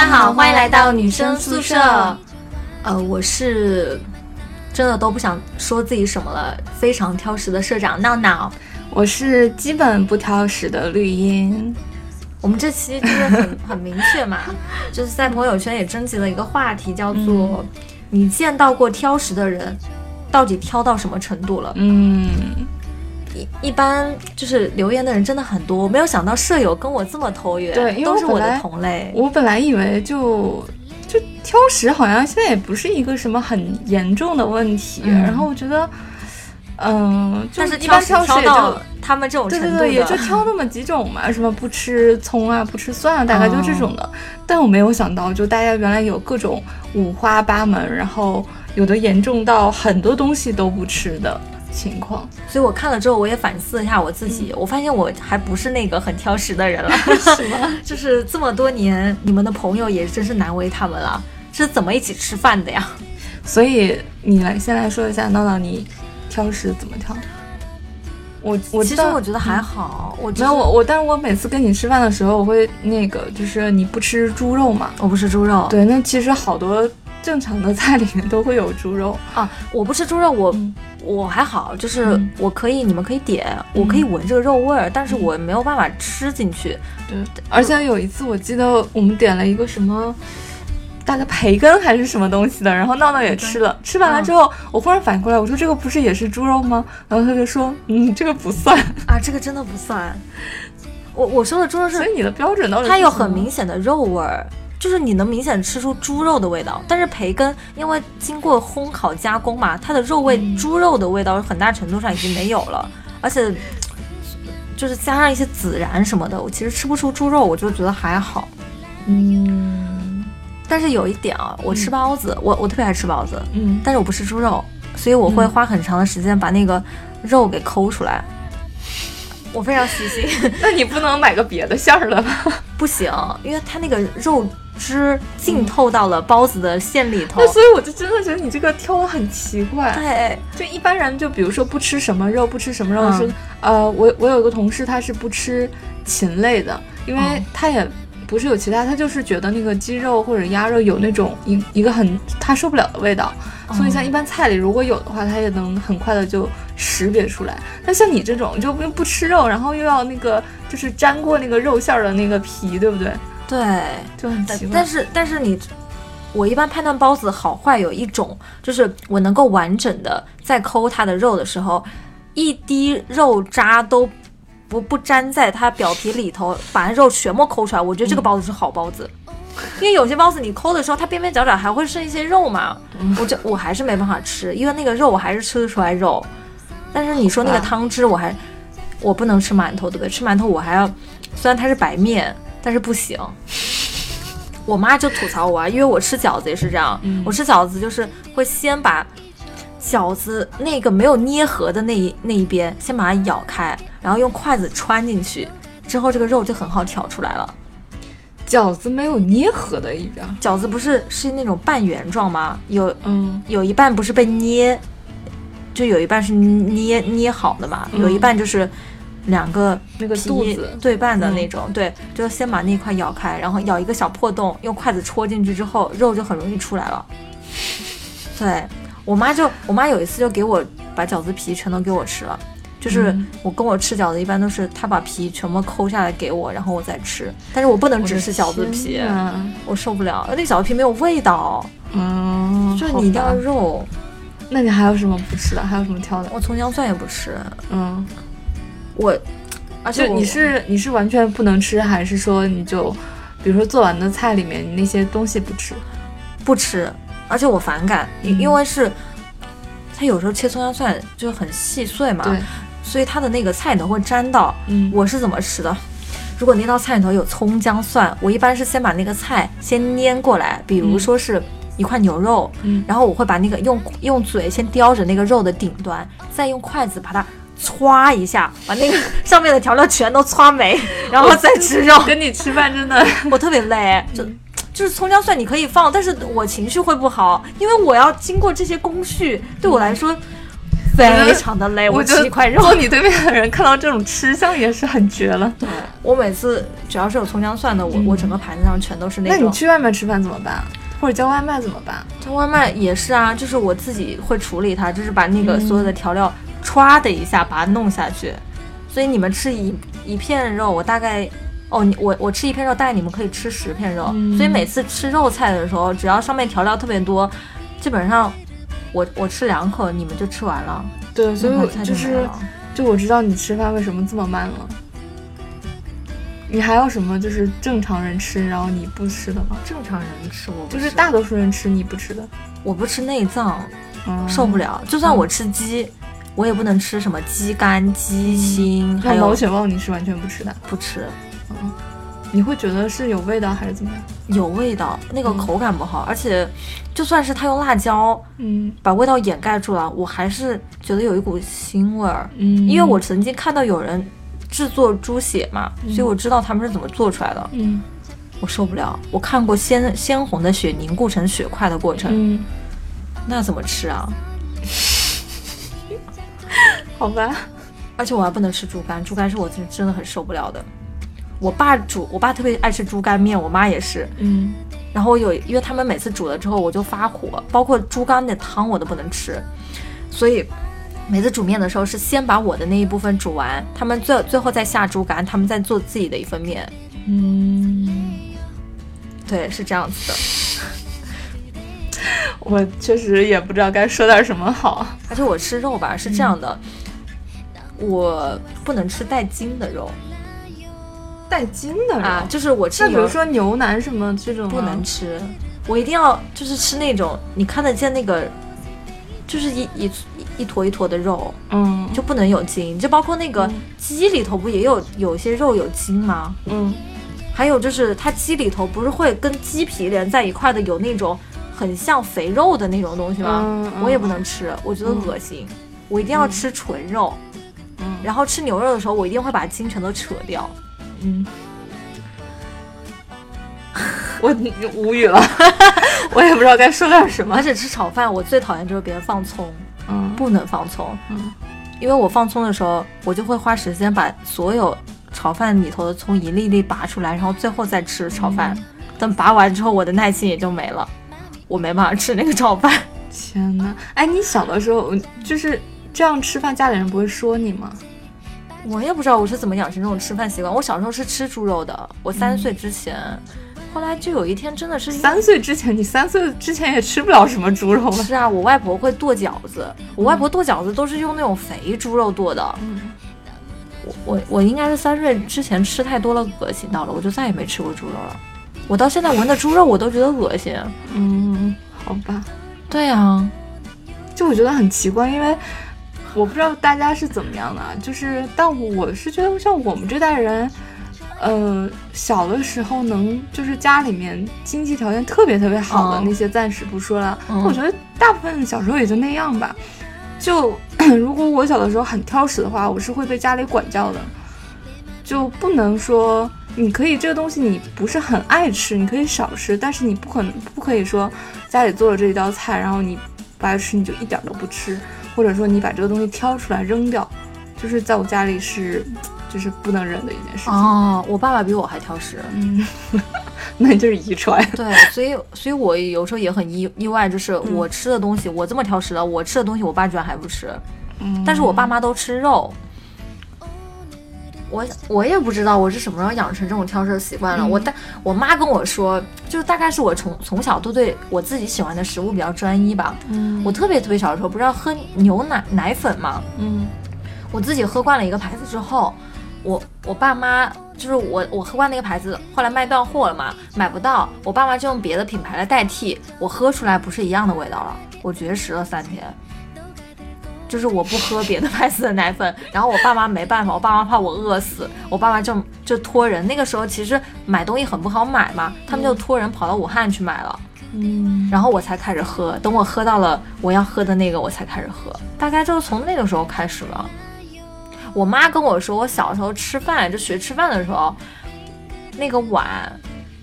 家好，欢迎来到女生宿舍。呃，我是真的都不想说自己什么了，非常挑食的社长闹闹。我是基本不挑食的绿茵。我们这期就是很很明确嘛，就是在朋友圈也征集了一个话题，叫做“你见到过挑食的人，到底挑到什么程度了？”嗯，一一般就是留言的人真的很多，没有想到舍友跟我这么投缘，对，因为都是我的同类。我本来以为就就挑食好像现在也不是一个什么很严重的问题，嗯然后我觉得，嗯，就但是一般挑食也到就。他们这种程度，对对对，也就挑那么几种嘛，什么不吃葱啊，不吃蒜啊，大概就这种的。但我没有想到，就大家原来有各种五花八门，然后有的严重到很多东西都不吃的情况。所以我看了之后，我也反思了一下我自己，我发现我还不是那个很挑食的人了。是吗？就是这么多年，你们的朋友也真是难为他们了。是怎么一起吃饭的呀？所以你来先来说一下，闹闹你挑食怎么挑？我我其实我觉得还好，我没有我我，但是我每次跟你吃饭的时候，我会那个就是你不吃猪肉嘛？我不吃猪肉。对，那其实好多正常的菜里面都会有猪肉。啊，我不吃猪肉，我、嗯我还好，就是嗯我可以，你们可以点，我可以闻这个肉味儿，但是我没有办法吃进去。对，而且有一次我记得我们点了一个什么。大概培根还是什么东西的，然后闹闹也吃了，吃完了之后，我忽然反应过来，我说这个不是也是猪肉吗？然后他就说，嗯，这个不算。啊，这个真的不算。我我说的猪肉是所以你的标准到底是它有很明显的肉味儿，就是你能明显吃出猪肉的味道。但是培根因为经过烘烤加工嘛，它的肉味、嗯猪肉的味道很大程度上已经没有了，而且 就是加上一些孜然什么的，我其实吃不出猪肉，我就觉得还好。嗯但是有一点啊，我吃包子，我我特别爱吃包子，嗯，但是我不吃猪肉，所以我会嗯花很长的时间把那个肉给抠出来。我非常细心。那你不能买个别的馅儿的吧？不行，因为它那个肉汁浸透到了包子的馅里头。那所以我就真的觉得你这个挑的很奇怪。对，就一般人就比如说不吃什么肉，不吃什么肉嗯是、呃，我我有一个同事他是不吃禽类的，因为哦他也不是有其他，他就是觉得那个鸡肉或者鸭肉有那种一一个很他受不了的味道，所以像一般菜里如果有的话，他也能很快的就识别出来。那像你这种就不不吃肉，然后又要那个就是沾过那个肉馅儿的那个皮，对不对？对，就很奇怪。但是但是你，我一般判断包子好坏有一种，就是我能够完整的在抠它的肉的时候，一滴肉渣都不不粘在它表皮里头，把肉全部抠出来，我觉得这个包子是好包子。因为有些包子你抠的时候，它边边角角还会剩一些肉嘛，我这我还是没办法吃，因为那个肉我还是吃得出来肉。但是你说那个汤汁，我还我不能吃馒头，对不对？吃馒头我还要，虽然它是白面，但是不行。我妈就吐槽我啊，因为我吃饺子也是这样，嗯我吃饺子就是会先把饺子那个没有捏合的那一那一边先把它咬开，然后用筷子穿进去，之后这个肉就很好挑出来了。饺子没有捏合的一边，饺子不是是那种半圆状吗？有嗯有一半不是被捏，就有一半是捏捏好的嘛，嗯有一半就是两个那个皮肚子对半的那种，对，就先把那块咬开，然后咬一个小破洞，用筷子戳进去之后，肉就很容易出来了。对我妈就我妈有一次就给我把饺子皮全都给我吃了。就是嗯我跟我吃饺子一般都是她把皮全部抠下来给我，然后我再吃。但是我不能只吃饺子皮，天哪我受不了，那饺子皮没有味道，嗯，就是你一定要肉。那你还有什么不吃的？还有什么挑的？我葱姜蒜也不吃，嗯，我，而且你是你是完全不能吃，还是说你就，比如说做完的菜里面你那些东西不吃？不吃，而且我反感，因嗯因为是它有时候切葱姜蒜就很细碎嘛，对，所以它的那个菜里头会沾到。嗯，我是怎么吃的？如果那道菜里头有葱姜蒜，我一般是先把那个菜先拈过来，比如说是一块牛肉，嗯然后我会把那个用用嘴先叼着那个肉的顶端，再用筷子把它歘一下，把那个 上面的调料全都歘没，然后再吃肉。跟你吃饭真的，我特别累，就就是葱姜蒜你可以放，但是我情绪会不好，因为我要经过这些工序，对我来说非常的累。我吃一块肉，坐你对面的人看到这种吃相也是很绝了。对我每次只要是有葱姜蒜的，我我整个盘子上全都是那种。那你去外面吃饭怎么办？或者叫外卖怎么办？叫外卖也是啊，就是我自己会处理它，就是把那个所有的调料歘的一下把它弄下去。所以你们吃一一片肉，我大概。哦，你我我吃一片肉，大概你们可以吃十片肉，所以每次吃肉菜的时候，只要上面调料特别多，基本上我我吃两口，你们就吃完了。对，所以就是，就我知道你吃饭为什么这么慢了。你还有什么就是正常人吃，然后你不吃的吗？正常人吃我就是大多数人吃你不吃的，我不吃内脏，受不了。就算我吃鸡，我也不能吃什么鸡肝、鸡心，还有毛血旺，你是完全不吃的？不吃。嗯，你会觉得是有味道还是怎么样？有味道，那个口感不好，而且就算是他用辣椒，嗯，把味道掩盖住了，我还是觉得有一股腥味儿。嗯，因为我曾经看到有人制作猪血嘛，所以我知道他们是怎么做出来的。嗯，我受不了，我看过鲜鲜红的血凝固成血块的过程。嗯，那怎么吃啊？好吧，而且我还不能吃猪肝，猪肝是我真真的很受不了的。我爸煮，我爸特别爱吃猪肝面，我妈也是。嗯，然后有，因为他们每次煮了之后，我就发火，包括猪肝的汤我都不能吃，所以每次煮面的时候是先把我的那一部分煮完，他们最最后再下猪肝，他们再做自己的一份面。嗯，对，是这样子的。我确实也不知道该说点什么好，而且我吃肉吧是这样的，我不能吃带筋的肉。带筋的啊，就是我吃，那比如说牛腩什么这种不能吃，我一定要就是吃那种你看得见那个，就是一一一坨一坨的肉，嗯，就不能有筋，就包括那个鸡里头不也有有些肉有筋吗？嗯，还有就是它鸡里头不是会跟鸡皮连在一块的，有那种很像肥肉的那种东西吗？我也不能吃，我觉得恶心，我一定要吃纯肉，嗯，然后吃牛肉的时候，我一定会把筋全都扯掉。嗯，我无语了，我也不知道该说点什么。而且吃炒饭，我最讨厌就是别人放葱，嗯，不能放葱，嗯，因为我放葱的时候，我就会花时间把所有炒饭里头的葱一粒粒拔出来，然后最后再吃炒饭。等拔完之后，我的耐心也就没了，我没办法吃那个炒饭。天呐，哎，你小的时候就是这样吃饭，家里人不会说你吗？我也不知道我是怎么养成这种吃饭习惯。我小时候是吃猪肉的，我三岁之前，后来就有一天真的是三岁之前，你三岁之前也吃不了什么猪肉是啊，我外婆会剁饺子，我外婆剁饺子都是用那种肥猪肉剁的。嗯，我我我应该是三岁之前吃太多了，恶心到了，我就再也没吃过猪肉了。我到现在闻的猪肉我都觉得恶心。嗯，好吧。对呀，就我觉得很奇怪，因为。我不知道大家是怎么样的，就是，但我是觉得像我们这代人，呃，小的时候能就是家里面经济条件特别特别好的那些暂时不说了，我觉得大部分小时候也就那样吧。就如果我小的时候很挑食的话，我是会被家里管教的，就不能说你可以这个东西你不是很爱吃，你可以少吃，但是你不可能不可以说家里做了这一道菜，然后你不爱吃你就一点都不吃。或者说你把这个东西挑出来扔掉，就是在我家里是，就是不能忍的一件事情。哦，我爸爸比我还挑食，嗯，那就是遗传。对，所以，所以我有时候也很意意外，就是我吃的东西，我这么挑食的，我吃的东西，我爸居然还不吃。嗯，但是我爸妈都吃肉。我我也不知道我是什么时候养成这种挑食的习惯了。我但我妈跟我说，就是大概是我从从小都对我自己喜欢的食物比较专一吧。嗯，我特别特别小的时候，不是要喝牛奶奶粉吗？嗯，我自己喝惯了一个牌子之后，我我爸妈就是我我喝惯那个牌子，后来卖断货了嘛，买不到，我爸妈就用别的品牌来代替，我喝出来不是一样的味道了，我绝食了三天。就是我不喝别的牌子的奶粉，然后我爸妈没办法，我爸妈怕我饿死，我爸妈就就托人。那个时候其实买东西很不好买嘛，他们就托人跑到武汉去买了，嗯，然后我才开始喝。等我喝到了我要喝的那个，我才开始喝。大概就是从那个时候开始了。我妈跟我说，我小时候吃饭就学吃饭的时候，那个碗，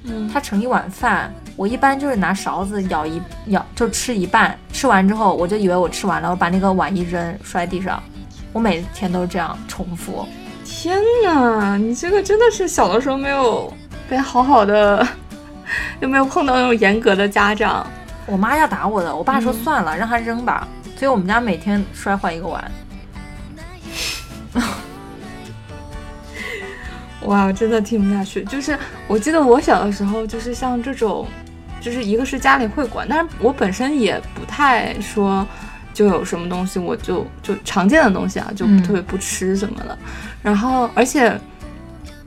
嗯，它盛一碗饭，我一般就是拿勺子舀一舀就吃一半，吃完之后我就以为我吃完了，我把那个碗一扔摔地上。我每天都这样重复。天哪，你这个真的是小的时候没有被好好的，有没有碰到那种严格的家长？我妈要打我的，我爸说算了，让他扔吧。所以我们家每天摔坏一个碗。哇，真的听不下去。就是我记得我小的时候，就是像这种，就是一个是家里会管，但是我本身也不太说，就有什么东西我就就常见的东西啊，就特别不吃什么的。然后而且，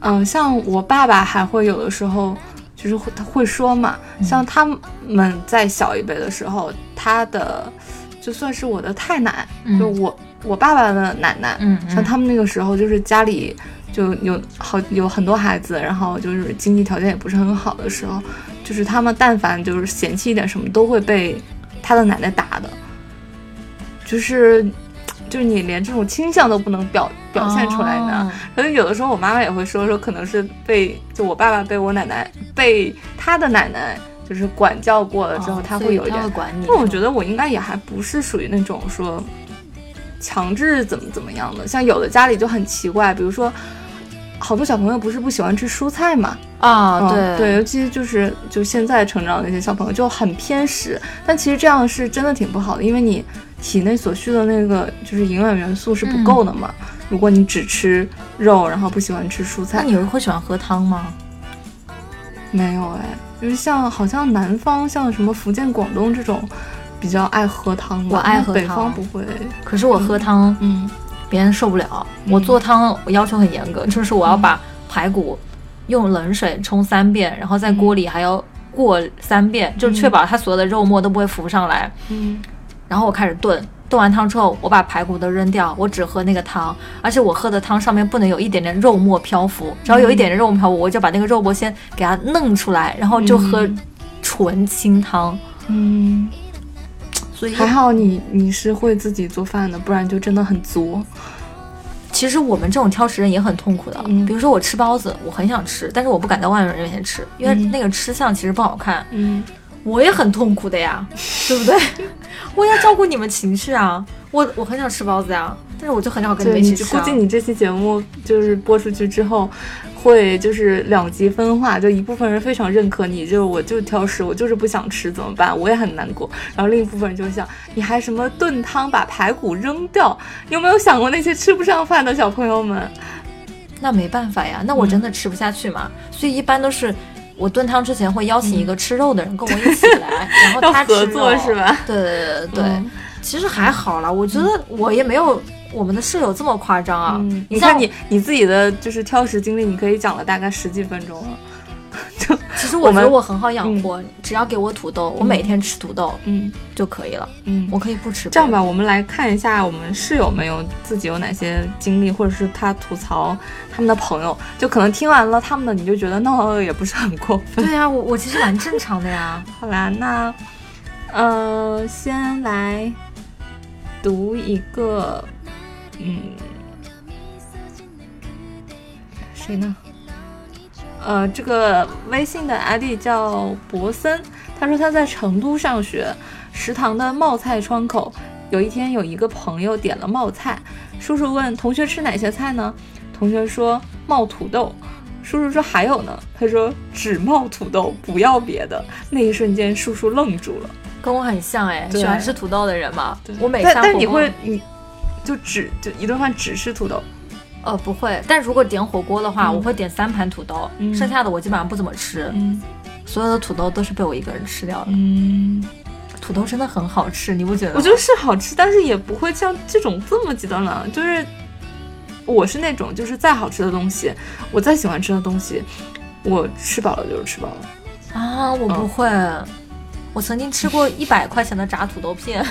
嗯，像我爸爸还会有的时候，就是会他会说嘛，像他们在小一辈的时候，他的就算是我的太奶，就我我爸爸的奶奶，嗯，像他们那个时候就是家里。就有好有很多孩子，然后就是经济条件也不是很好的时候，就是他们但凡就是嫌弃一点什么，都会被他的奶奶打的。就是就是你连这种倾向都不能表表现出来呢。可能有的时候我妈妈也会说说，可能是被就我爸爸被我奶奶被他的奶奶就是管教过了之后，他会有一点管你。但我觉得我应该也还不是属于那种说强制怎么怎么样的。像有的家里就很奇怪，比如说。好多小朋友不是不喜欢吃蔬菜嘛？啊，对对，尤其就是就现在成长的那些小朋友就很偏食，但其实这样是真的挺不好的，因为你体内所需的那个就是营养元素是不够的嘛。如果你只吃肉，然后不喜欢吃蔬菜，那你会喜欢喝汤吗？没有哎，就是像好像南方像什么福建、广东这种比较爱喝汤，我爱喝汤，北方不会。可是我喝汤，嗯。别人受不了，我做汤我要求很严格，就是我要把排骨用冷水冲三遍，然后在锅里还要过三遍，就确保它所有的肉末都不会浮上来。嗯，然后我开始炖，炖完汤之后，我把排骨都扔掉，我只喝那个汤，而且我喝的汤上面不能有一点点肉末漂浮，只要有一点点肉末漂浮，我就把那个肉末先给它弄出来，然后就喝纯清汤。嗯。所以还好你你是会自己做饭的，不然就真的很作。其实我们这种挑食人也很痛苦的。嗯，比如说我吃包子，我很想吃，但是我不敢在外面人面前吃，因为那个吃相其实不好看。嗯，我也很痛苦的呀，对不对？我要照顾你们情绪啊，我我很想吃包子呀，但是我就很少跟你们一起吃。估计你这期节目就是播出去之后。会就是两极分化，就一部分人非常认可你，就是我就挑食，我就是不想吃，怎么办？我也很难过。然后另一部分人就想，你还什么炖汤把排骨扔掉？你有没有想过那些吃不上饭的小朋友们？那没办法呀，那我真的吃不下去嘛。所以一般都是我炖汤之前会邀请一个吃肉的人跟我一起来，然后他合作是吧？对对对对，其实还好啦，我觉得我也没有。我们的室友这么夸张啊？你看你你自己的就是挑食经历，你可以讲了大概十几分钟了。就其实我觉得我很好养活，只要给我土豆，我每天吃土豆，嗯就可以了。嗯，我可以不吃。这样吧，我们来看一下我们室友们有自己有哪些经历，或者是他吐槽他们的朋友，就可能听完了他们的，你就觉得那也不是很过分。对呀，我我其实蛮正常的呀。好啦，那呃，先来读一个。嗯，谁呢？呃，这个微信的 ID 叫博森，他说他在成都上学，食堂的冒菜窗口，有一天有一个朋友点了冒菜，叔叔问同学吃哪些菜呢？同学说冒土豆，叔叔说还有呢，他说只冒土豆，不要别的。那一瞬间，叔叔愣住了，跟我很像哎，喜欢吃土豆的人嘛。我每但但你会你。就只就一顿饭只吃土豆，呃不会，但如果点火锅的话，我会点三盘土豆，剩下的我基本上不怎么吃，所有的土豆都是被我一个人吃掉的。嗯，土豆真的很好吃，你不觉得？我觉得是好吃，但是也不会像这种这么极端了。就是我是那种，就是再好吃的东西，我再喜欢吃的东西，我吃饱了就是吃饱了。啊，我不会，我曾经吃过 一百块钱的炸土豆片，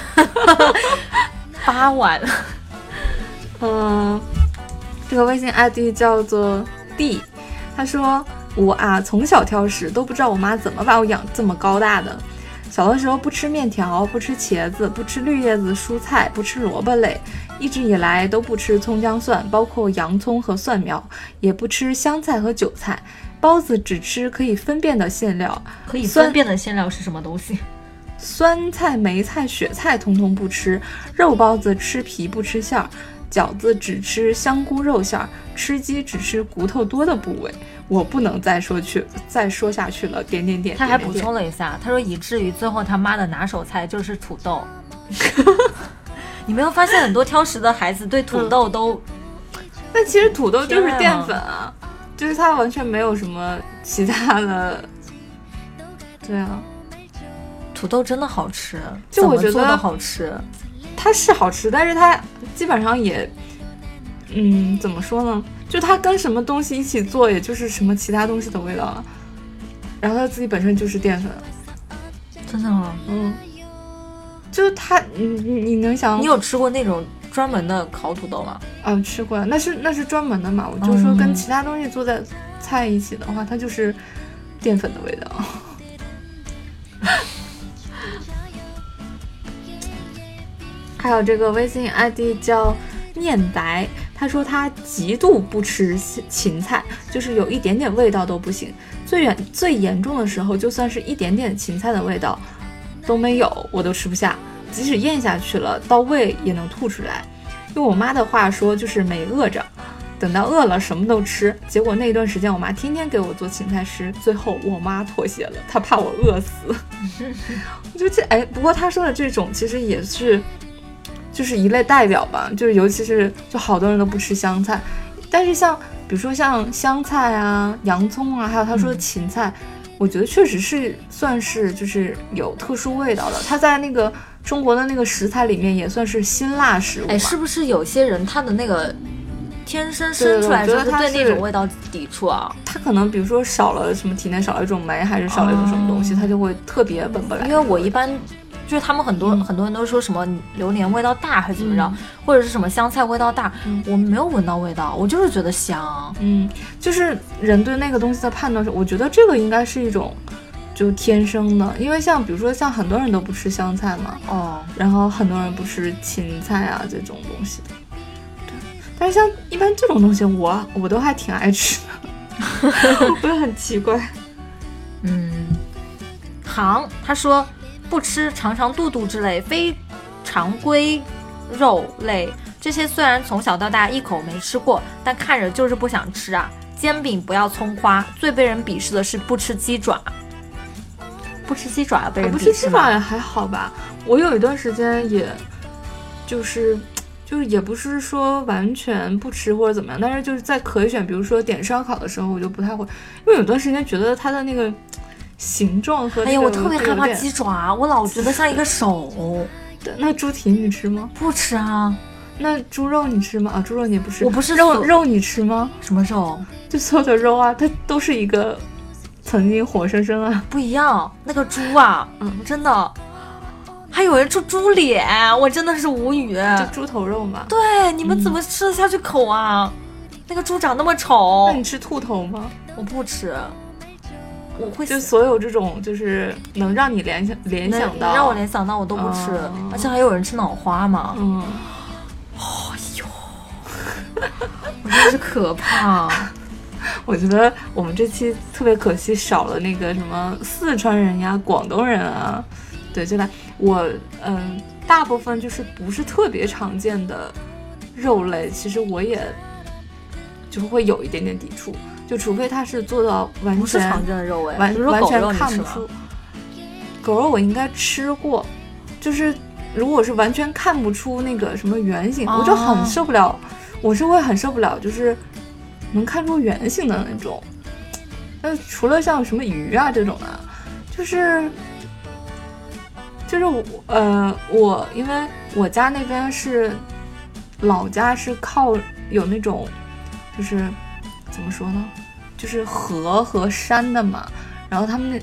八碗。嗯，这个微信 ID 叫做 D，他说我啊从小挑食，都不知道我妈怎么把我养这么高大的。小的时候不吃面条，不吃茄子，不吃绿叶子蔬菜，不吃萝卜类，一直以来都不吃葱姜蒜，包括洋葱和蒜苗，也不吃香菜和韭菜。包子只吃可以分辨的馅料，可以分辨的馅料是什么东西？酸菜、梅菜、雪菜通通不吃。肉包子吃皮不吃馅儿，饺子只吃香菇肉馅儿，吃鸡只吃骨头多的部位。我不能再说去再说下去了，点点点。他还补充了一下，他说以至于最后他妈的拿手菜就是土豆。你没有发现很多挑食的孩子对土豆都但其实土豆就是淀粉啊，就是它完全没有什么其他的。对啊，土豆真的好吃，就我觉得好吃。它是好吃，但是它基本上也，嗯，怎么说呢？就它跟什么东西一起做，也就是什么其他东西的味道了。然后它自己本身就是淀粉，真的吗？嗯，就是它，你你你能想你有吃过那种专门的烤土豆吗？嗯，吃过，那是那是专门的嘛。我就说跟嗯其他东西做在菜一起的话，它就是淀粉的味道。还有这个微信 ID 叫念白，他说他极度不吃芹菜，就是有一点点味道都不行。最远最严重的时候，就算是一点点芹菜的味道都没有，我都吃不下。即使咽下去了，到胃也能吐出来。用我妈的话说，就是没饿着。等到饿了，什么都吃。结果那段时间，我妈天天给我做芹菜吃，最后我妈妥协了，她怕我饿死。我觉得这哎，不过她说的这种其实也是，就是一类代表吧，就是尤其是就好多人都不吃香菜，但是像比如说像香菜啊、洋葱啊，还有她说的芹菜，我觉得确实是算是就是有特殊味道的。它在那个中国的那个食材里面也算是辛辣食物吧。哎，是不是有些人他的那个天生生出来我觉得他就是对那种味道抵触啊？他可能比如说少了什么体内少了一种酶，还是少了一种什么东西，哦它就会特别闻不来。因为我一般就是他们很多、嗯很多人都说什么榴莲味道大还是怎么着，嗯或者是什么香菜味道大，嗯我没有闻到味道，我就是觉得香。嗯，就是人对那个东西的判断是，我觉得这个应该是一种就天生的，因为像比如说像很多人都不吃香菜嘛，哦，然后很多人不吃芹菜啊这种东西的。对，但是像一般这种东西我，我都还挺爱吃的，我不是很奇怪。嗯，行，他说不吃肠肠肚肚之类非常规肉类，这些虽然从小到大一口没吃过，但看着就是不想吃啊。煎饼不要葱花，最被人鄙视的是不吃鸡爪。不吃鸡爪被人不吃？鸡爪也还好吧。我有一段时间也，就是 就是也不是说完全不吃或者怎么样，但是就是在可以选，比如说点烧烤的时候，我就不太会，因为有段时间觉得它的那个形状和、那个、哎呀，我特别害怕鸡爪，我老觉得像一个手。对那猪蹄你吃吗？不吃啊，那猪肉你吃吗？啊，猪肉你也不吃。我不是肉肉你吃吗？什么肉就所有的肉啊，它都是一个曾经活生生啊。不一样。那个猪啊，嗯真的，还有人吃猪脸，我真的是无语。就猪头肉嘛。对，你们怎么吃得下去口啊？那个猪长那么丑那，你吃兔头吗？我不吃，我会就所有这种就是能让你联想联想到，让我联想到我都不吃，哦而且还有人吃脑花嘛，嗯。哎呦 我真是可怕。我觉得我们这期特别可惜，少了那个什么四川人呀、广东人啊，对，就来我嗯、大部分就是不是特别常见的肉类，其实我也就会有一点点抵触，就除非它是做到完全不是常见的肉哎，完完全？看不出。狗肉我应该吃过，就是如果是完全看不出那个什么原型，我就很哦受不了。我是会很受不了，就是能看出圆形的那种。那除了像什么鱼啊这种的，就是就是我呃我因为我家那边是老家是靠有那种就是怎么说呢，就是河和山的嘛，然后他们那。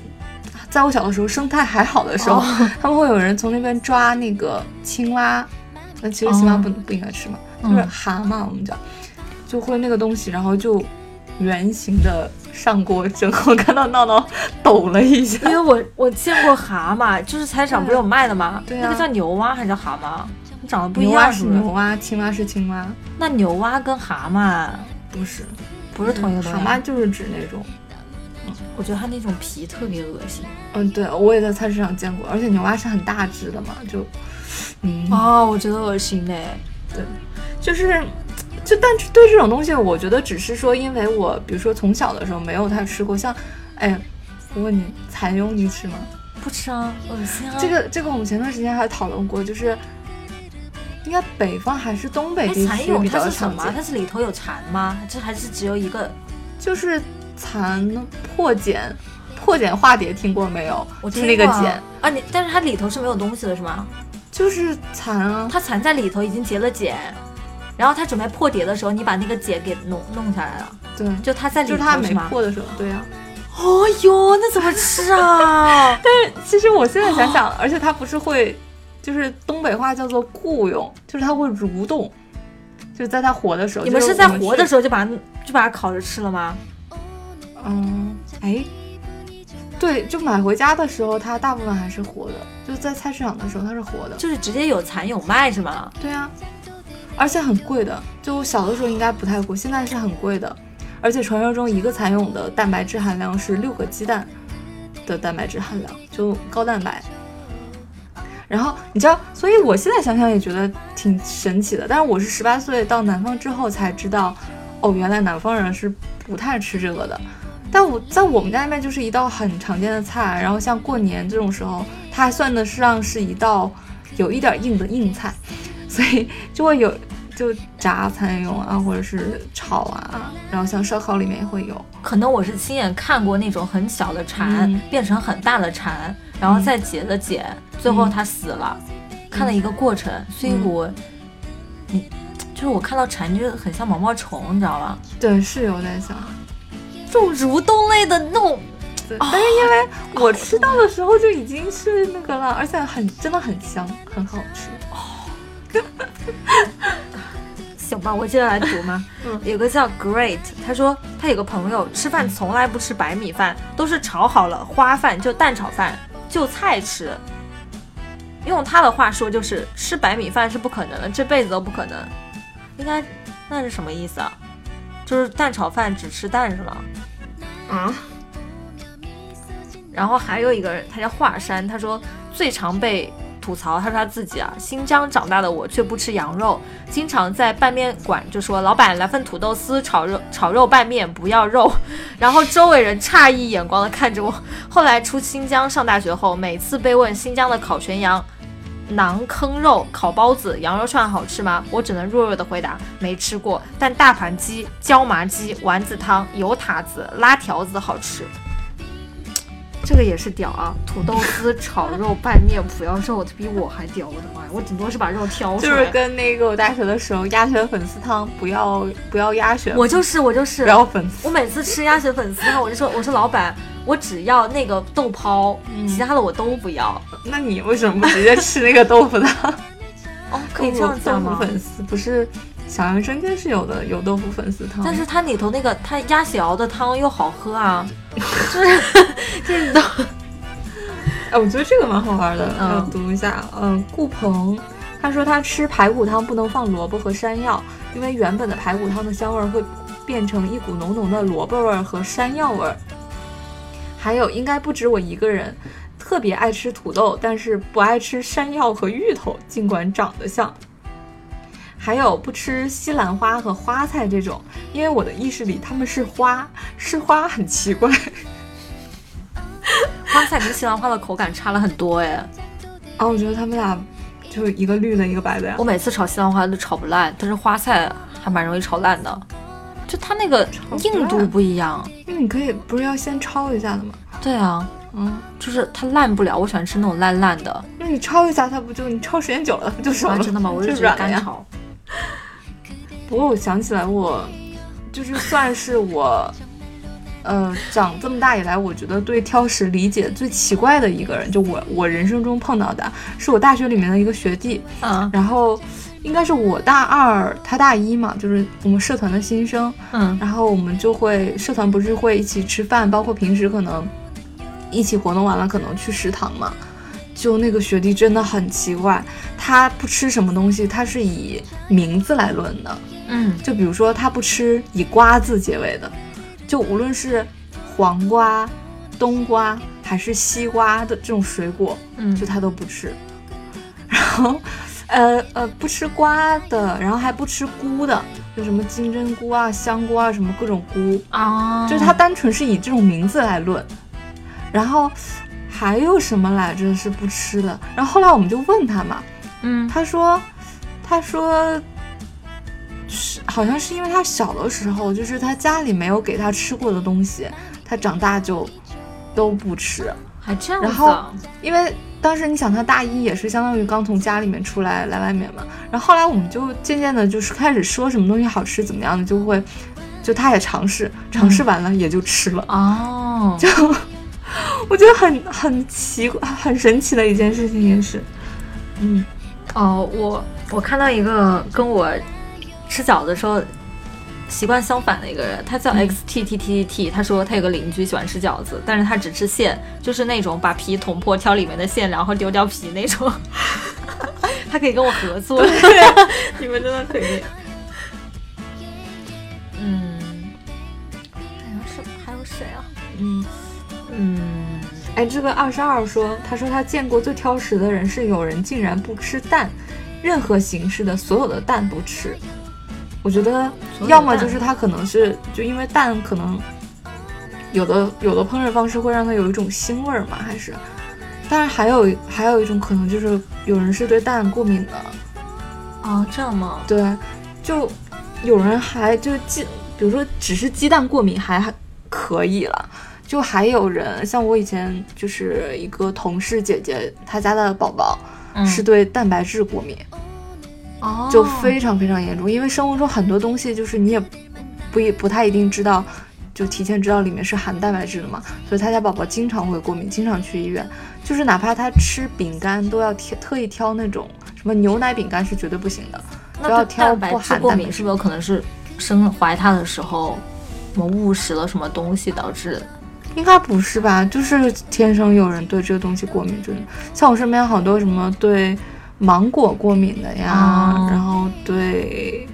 在我小的时候，生态还好的时候，哦他们会有人从那边抓那个青蛙，那其实青蛙哦不、不应该吃嘛，就是嗯蛤蟆，我们叫，就会那个东西，然后就圆形的上锅蒸，我看到闹闹抖了一下因，为我我见过蛤蟆，就是菜市场不是有卖的吗？对啊那个叫牛蛙还是叫蛤蟆？长得不一牛蛙样是？牛蛙，青蛙是青蛙，那牛蛙跟蛤蟆不是不是同一个东西。蛤蟆就是指那种。我觉得它那种皮特别恶心。嗯，对，我也在菜市场见过，而且牛蛙是很大只的嘛，就，嗯，哦，我觉得恶心嘞。就是，就但是对这种东西，我觉得只是说，因为我比如说从小的时候没有太吃过，像，哎，我问你，蚕蛹你吃吗？不吃啊，恶心啊！这个这个我们前段时间还讨论过，就是应该北方还是东北哎，地蚕蛹区比较它是什么？它是里头有蚕吗？这还是只有一个？就是蚕破茧。破茧化蝶听过没有？我就是那个茧，啊，你但是它里头是没有东西的是吗？就是蚕啊。它蚕在里头已经结了茧，然后他准备破蝶的时候，你把那个茧给弄弄下来了，对，就他在里就是它没？破的时候，对呀、哦哟，那怎么吃啊？但其实我现在想想，而且它不是会，就是东北话叫做雇用，就是它会蠕动，就是在它活的时候。你们是在活的时候就把它就把它烤着吃了吗？嗯，哎，对，就买回家的时候，它大部分还是活的，就是在菜市场的时候它是活的。就是直接有蚕有卖是吗？对啊，而且很贵的，就小的时候应该不太贵，现在是很贵的。而且传说中一个蚕蛹的蛋白质含量是六个鸡蛋的蛋白质含量，就高蛋白。然后你知道，所以我现在想想也觉得挺神奇的。但是我是十八岁到南方之后才知道，哦，原来南方人是不太吃这个的。但我在我们家那边就是一道很常见的菜，然后像过年这种时候，它还算得上是一道有一点硬的硬菜，所以就会有就炸蚕蛹啊，或者是炒啊，然后像烧烤里面也会有。可能我是亲眼看过那种很小的蝉、嗯变成很大的蝉，然后再结的茧，最后它死了，看了一个过程，所以我，你就是我看到蝉就很像毛毛虫，你知道吧？对，是有点像。这种蠕动类的那种，但是因为我吃到的时候就已经是那个了，而且很真的很香，很好吃。行吧，我接着来读吗？嗯有个叫 Great，他说他有个朋友吃饭从来不吃白米饭，都是炒好了花饭就蛋炒饭就菜吃。用他的话说就是吃白米饭是不可能的，这辈子都不可能。应该那是什么意思啊？就是蛋炒饭只吃蛋是吗？啊，然后还有一个人，他叫华山，他说最常被吐槽，他说他自己啊，新疆长大的我却不吃羊肉，经常在拌面馆就说老板来份土豆丝炒肉炒肉拌面，不要肉。然后周围人诧异眼光的看着我。后来出新疆上大学后，每次被问新疆的烤全羊。馕坑肉、烤包子、羊肉串好吃吗？我只能弱弱的回答没吃过，但大盘鸡、椒麻鸡、丸子汤、油塔子、拉条子好吃。这个也是屌啊！土豆丝炒肉拌面不要肉，比我还屌！我的妈呀，我顶多是把肉挑出来。就是跟那个我大学的时候鸭血粉丝汤，不要不要鸭血，我就是我就是不要粉丝。我每次吃鸭血粉丝汤，我就说我说老板，我只要那个豆泡，嗯其他的我都不要。那你为什么不直接吃那个豆腐汤？哦，可以这样讲吗豆腐？粉丝不是小杨生煎是有的，有豆腐粉丝汤。但是它里头那个它鸭血熬的汤又好喝啊，就是就是都哎，我觉得这个蛮好玩的，嗯要读一下。嗯，顾鹏他说他吃排骨汤不能放萝卜和山药，因为原本的排骨汤的香味儿会变成一股浓浓的萝卜味儿和山药味儿。还有，应该不止我一个人特别爱吃土豆，但是不爱吃山药和芋头，尽管长得像。还有不吃西兰花和花菜这种，因为我的意识里它们是花，是花很奇怪。花菜跟西兰花的口感差了很多哎。啊，我觉得他们俩就一个绿的，一个白的呀我。每次炒西兰花都炒不烂，但是花菜还蛮容易炒烂的，就它那个硬度不一样。因为你可以不是要先焯一下的吗？对啊，嗯，就是它烂不了，我喜欢吃那种烂烂的。那你焯一下，它不就你焯时间久了，它不就熟了？啊，真的吗？我就就直接软了呀。干炒。不过我想起来我，就是算是我，呃，长这么大以来，我觉得对挑食理解最奇怪的一个人，就我我人生中碰到的，是我大学里面的一个学弟，嗯然后应该是我大二，他大一嘛，就是我们社团的新生，嗯然后我们就会社团不是会一起吃饭，包括平时可能一起活动完了可能去食堂嘛。就那个学弟真的很奇怪，他不吃什么东西，他是以名字来论的。嗯，就比如说他不吃以瓜字结尾的，就无论是黄瓜、冬瓜还是西瓜的这种水果，嗯就他都不吃。然后，呃呃，不吃瓜的，然后还不吃菇的，就什么金针菇啊、香菇啊，什么各种菇，啊，就是他单纯是以这种名字来论。然后还有什么来着是不吃的？然后后来我们就问他嘛，嗯他说，他说是好像是因为他小的时候，就是他家里没有给他吃过的东西，他长大就都不吃。还这样。然后因为当时你想他大一也是相当于刚从家里面出来来外面嘛，然后后来我们就渐渐的就是开始说什么东西好吃怎么样的，就会就他也尝试，尝试完了也就吃了，哦，就我觉得很很奇怪很神奇的一件事情也是，嗯。哦，我我看到一个跟我吃饺子的时候习惯相反的一个人，他叫嗯 X T T T T T，他说他有个邻居喜欢吃饺子，但是他只吃馅，就是那种把皮捅破挑里面的馅，然后丢掉皮那种。他可以跟我合作，你们真的可以。嗯，还有什？还有谁啊？嗯。嗯，哎，这个二十二说，他说他见过最挑食的人是有人竟然不吃蛋，任何形式的所有的蛋不吃。我觉得要么就是它可能是就因为蛋可能有的有的烹饪方式会让它有一种腥味儿嘛，还是？但是还有还有一种可能就是有人是对蛋过敏的，哦，这样吗？对，就有人还就鸡，比如说只是鸡蛋过敏还还可以了，就还有人像我以前就是一个同事姐姐，她家的宝宝嗯是对蛋白质过敏，哦，就非常非常严重，因为生活中很多东西就是你也不一不太一定知道。就提前知道里面是含蛋白质的嘛，所以他家宝宝经常会过敏，经常去医院。就是哪怕他吃饼干都要挑特意挑那种什么牛奶饼干是绝对不行的，那对不要挑蛋白不质过敏，含蛋白质是不是有可能是生怀他的时候什么误食了什么东西导致的？应该不是吧？就是天生有人对这个东西过敏，真的。像我身边好多什么对芒果过敏的呀，哦然后对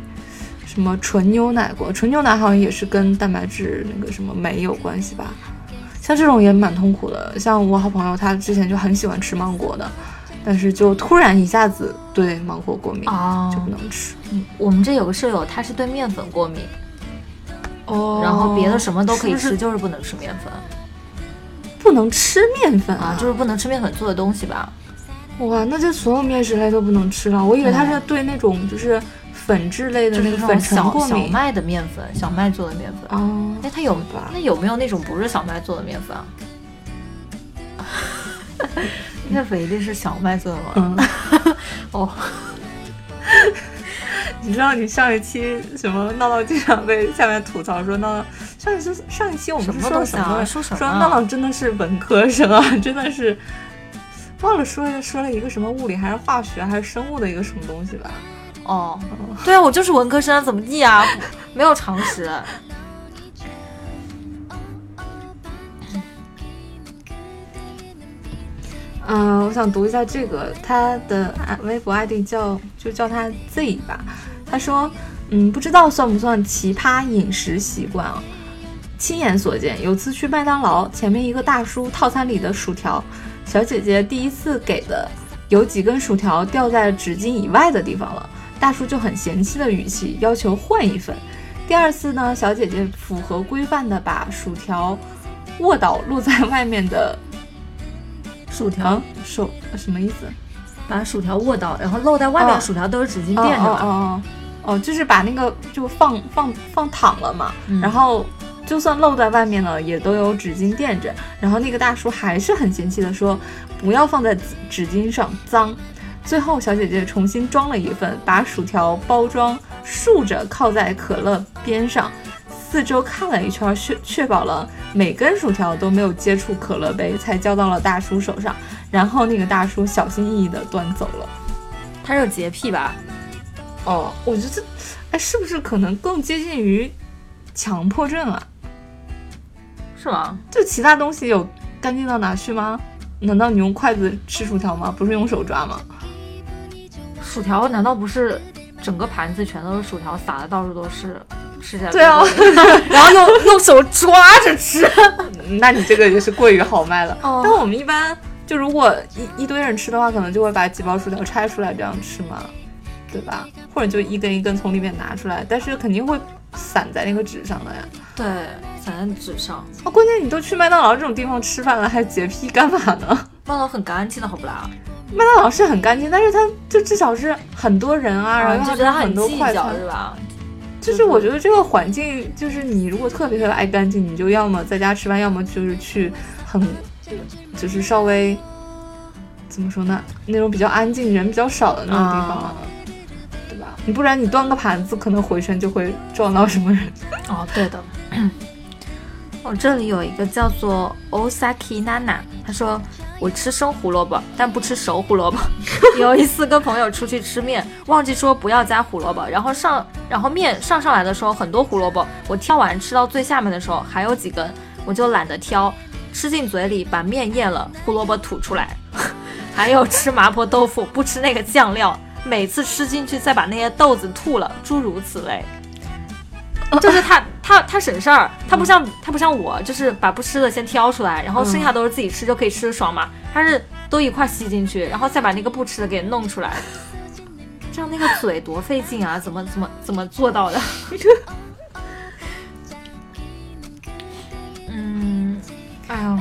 什么纯牛奶过，纯牛奶好像也是跟蛋白质那个什么酶有关系吧？像这种也蛮痛苦的。像我好朋友，他之前就很喜欢吃芒果的，但是就突然一下子对芒果过敏，哦就不能吃。我们这有个舍友，他是对面粉过敏，哦然后别的什么都可以吃，是是就是不能吃面粉不能吃面粉啊，就是不能吃面粉做的东西吧？哇，那就所有面食类都不能吃了。我以为他是对那种就是粉质类的那个粉尘过敏。小麦的面粉，小麦做的面粉。哦，哎，它有吧那有没有那种不是小麦做的面粉啊？面粉一定是小麦做的吗？嗯，哦，你知道你上一期什么闹闹经常被下面吐槽说闹闹上一次上一期我们是说什么？说说什么啊闹闹真的是文科生啊，真的是忘了说说了一个什么物理还是化学还是生物的一个什么东西吧？哦，对啊，我就是文科生啊，怎么地啊？没有常识。嗯，我想读一下这个，他的啊微博 ID 叫就叫他 Z 吧。他说，嗯，不知道算不算奇葩饮食习惯啊？亲眼所见，有次去麦当劳，前面一个大叔套餐里的薯条，小姐姐第一次给的有几根薯条掉在纸巾以外的地方了，大叔就很嫌弃的语气要求换一份。第二次呢，小姐姐符合规范的把薯条卧倒露在外面的薯条啊手什么意思？把薯条卧倒，然后露在外面薯条都是纸巾垫着的。哦哦哦哦，就是把那个就放放放躺了嘛，嗯然后就算露在外面了，也都有纸巾垫着。然后那个大叔还是很嫌弃的说，不要放在纸纸巾上，脏。最后小姐姐重新装了一份，把薯条包装竖着靠在可乐边上，四周看了一圈，确确保了每根薯条都没有接触可乐杯，才交到了大叔手上。然后那个大叔小心翼翼地端走了。他是有洁癖吧？哦，我觉得这，哎，是不是可能更接近于强迫症啊？是吗？就其他东西有干净到哪去吗？难道你用筷子吃薯条吗？不是用手抓吗？薯条难道不是整个盘子全都是薯条，撒的到处都是，吃起来对啊 然后用用手抓着吃。那你这个也是过于豪迈了。哦但我们一般就如果一一堆人吃的话，可能就会把几包薯条拆出来这样吃嘛，对吧？或者就一根一根从里面拿出来，但是肯定会散在那个纸上的呀。对，散在纸上。啊，关键你都去麦当劳这种地方吃饭了，还洁癖干嘛呢？麦当劳很干净的好不啦？麦当劳是很干净，但是它就至少是很多人啊，然后就觉得很它很多计较快餐，是吧？就是我觉得这个环境，就是你如果特别特别爱干净，你就要么在家吃饭，要么就是去很，就是稍微怎么说呢，那种比较安静、人比较少的那种地方，啊对吧？你不然你端个盘子，可能回身就会撞到什么人。哦，对的。我这里有一个叫做 Osaki Nana，他说我吃生胡萝卜，但不吃熟胡萝卜。有一次跟朋友出去吃面，忘记说不要加胡萝卜，然后上然后面上上来的时候很多胡萝卜，我挑完吃到最下面的时候还有几根，我就懒得挑，吃进嘴里把面咽了，胡萝卜吐出来。还有吃麻婆豆腐不吃那个酱料，每次吃进去再把那些豆子吐了，诸如此类。就是他他他省事儿，他不像他不像我，就是把不吃的先挑出来，然后剩下都是自己吃就可以吃的爽嘛。他是都一块吸进去，然后再把那个不吃的给弄出来，这样那个嘴多费劲啊！怎么怎么怎么做到的？嗯，哎呦。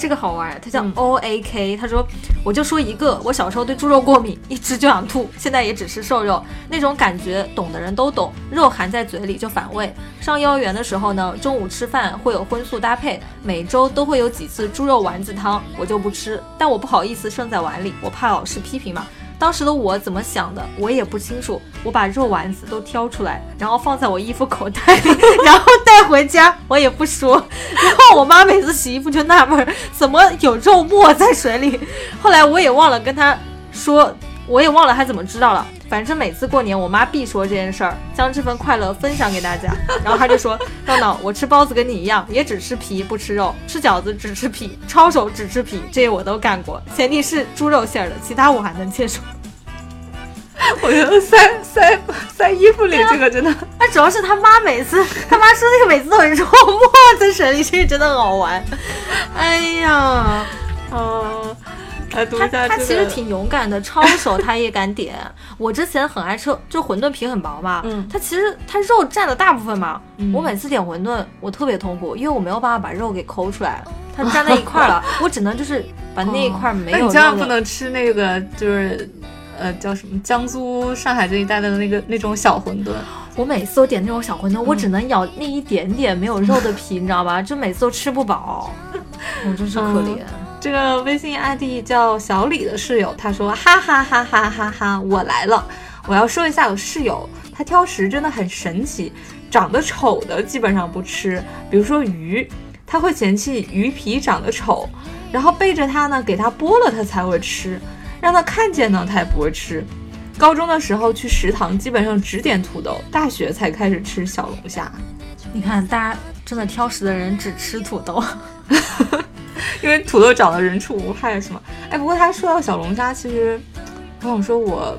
这这个好玩，它叫嗯 O A K、他说，我就说一个，我小时候对猪肉过敏，一吃就想吐，现在也只吃瘦肉，那种感觉懂的人都懂，肉含在嘴里就反胃。上幼儿园的时候呢，中午吃饭会有荤素搭配，每周都会有几次猪肉丸子汤，我就不吃，但我不好意思剩在碗里，我怕老师批评嘛。当时的我怎么想的，我也不清楚。我把肉丸子都挑出来，然后放在我衣服口袋里，然后带回家，我也不说。然后我妈每次洗衣服就纳闷，怎么有肉沫在水里？后来我也忘了跟她说，我也忘了她怎么知道了。反正每次过年，我妈必说这件事儿，将这份快乐分享给大家。然后她就说：“闹闹，我吃包子跟你一样，也只吃皮不吃肉；吃饺子只吃皮，抄手只吃皮，这些我都干过。前提是猪肉馅儿的，其他我还能接受。”我觉得塞塞塞衣服里这个真的，那主要是他妈每次，他妈说那个每次都很肉 沫在水里，这个真的好玩。哎呀，嗯，来读一他下这个。他其实挺勇敢的，抄手他也敢点。我之前很爱吃，就馄饨皮很薄嘛，嗯它其实它肉占了大部分嘛。嗯我每次点馄饨，我特别痛苦，因为我没有办法把肉给抠出来，它粘在一块儿了，我只能就是把那一块没有那你千万肉的。不能吃那个，就是呃叫什么江苏、上海这一带的那个那种小馄饨。我每次都点那种小馄饨，我只能咬那一点点没有肉的皮，你知道吧？就每次都吃不饱，我真是可怜。这个微信 ID 叫小李的室友，他说哈哈哈哈哈哈，我来了。我要说一下我室友，他挑食真的很神奇，长得丑的基本上不吃，比如说鱼，他会嫌弃鱼皮长得丑，然后背着他呢给他剥了他才会吃，让他看见呢他也不会吃。高中的时候去食堂基本上只点土豆，大学才开始吃小龙虾。你看，大家真的挑食的人只吃土豆。因为土豆长得人畜无害是吗？哎，不过他说到小龙虾，其实我想说，我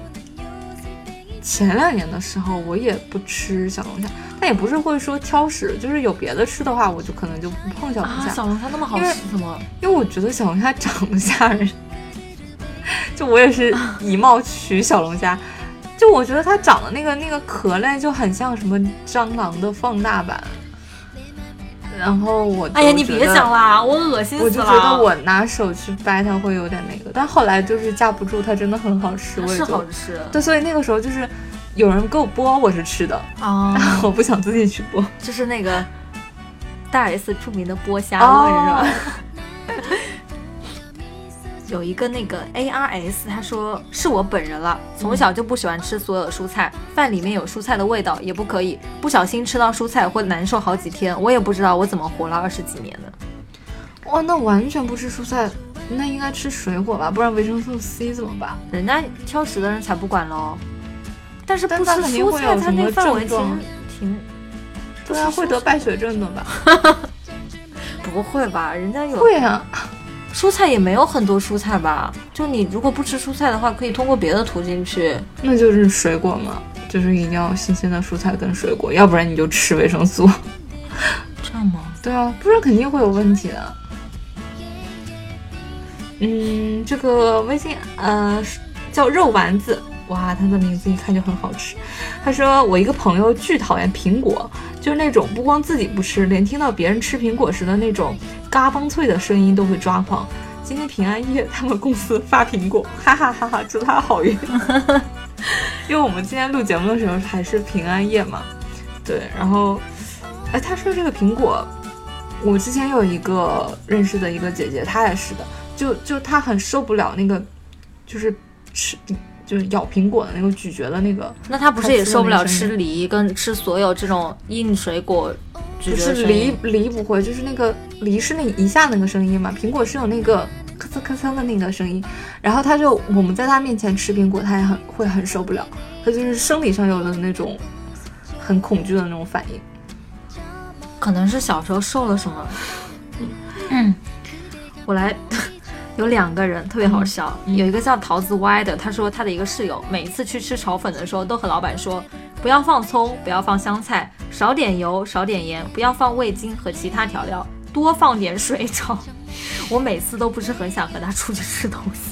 前两年的时候我也不吃小龙虾，但也不是会说挑食，就是有别的吃的话，我就可能就不碰小龙啊，虾，小龙虾那么好吃，怎么？因为我觉得小龙虾长得吓人。就我也是以貌取小龙虾，就我觉得它长的那个那个壳类就很像什么蟑螂的放大版。然后我就哎呀，你别讲啦，我恶心死了。我就觉得我拿手去掰它会有点那个，但后来就是架不住它真的很好吃，我也是就好吃对，所以那个时候就是有人给我剥，我是吃的，啊，我不想自己去剥。就是那个大 S 著名的剥虾论是吧？有一个那个 ARS，他说是我本人了，从小就不喜欢吃所有的蔬菜，饭里面有蔬菜的味道也不可以，不小心吃到蔬菜会难受好几天，我也不知道我怎么活了二十几年的。哇，那完全不吃蔬菜，那应该吃水果吧，不然维生素 C 怎么办？人家挑食的人才不管喽，但是不吃蔬菜，他那范围其实挺对啊，会得败血症的吧？不会吧？人家有会啊，蔬菜也没有很多蔬菜吧？就你如果不吃蔬菜的话，可以通过别的途径去。那就是水果嘛，就是一定要新鲜的蔬菜跟水果，要不然你就吃维生素。这样吗？对啊，不然肯定会有问题的。嗯，这个微信呃叫肉丸子，哇，他的名字一看就很好吃。他说我一个朋友巨讨厌苹果，就是那种不光自己不吃，连听到别人吃苹果时的那种嘎嘣脆的声音都会抓狂。今天平安夜，他们公司发苹果，哈哈哈哈，祝他好运。因为我们今天录节目的时候还是平安夜嘛，对，然后，哎，他说这个苹果，我之前有一个认识的一个姐姐，她也是的。就就她很受不了那个，就是吃就是咬苹果的那个咀嚼的那个。那他不是也受不了吃梨跟吃所有这种硬水果？不是梨梨不会，就是那个梨是那一下那个声音嘛，苹果是有那个咔嚓咔嚓的那个声音。然后他就我们在他面前吃苹果，他也很会很受不了，他就是生理上有的那种很恐惧的那种反应。可能是小时候受了什么。嗯，我来。有两个人特别好笑，有一个叫桃子歪的，他说他的一个室友每次去吃炒粉的时候，都和老板说不要放葱，不要放香菜，少点油，少点盐，不要放味精和其他调料，多放点水炒。我每次都不是很想和他出去吃东西。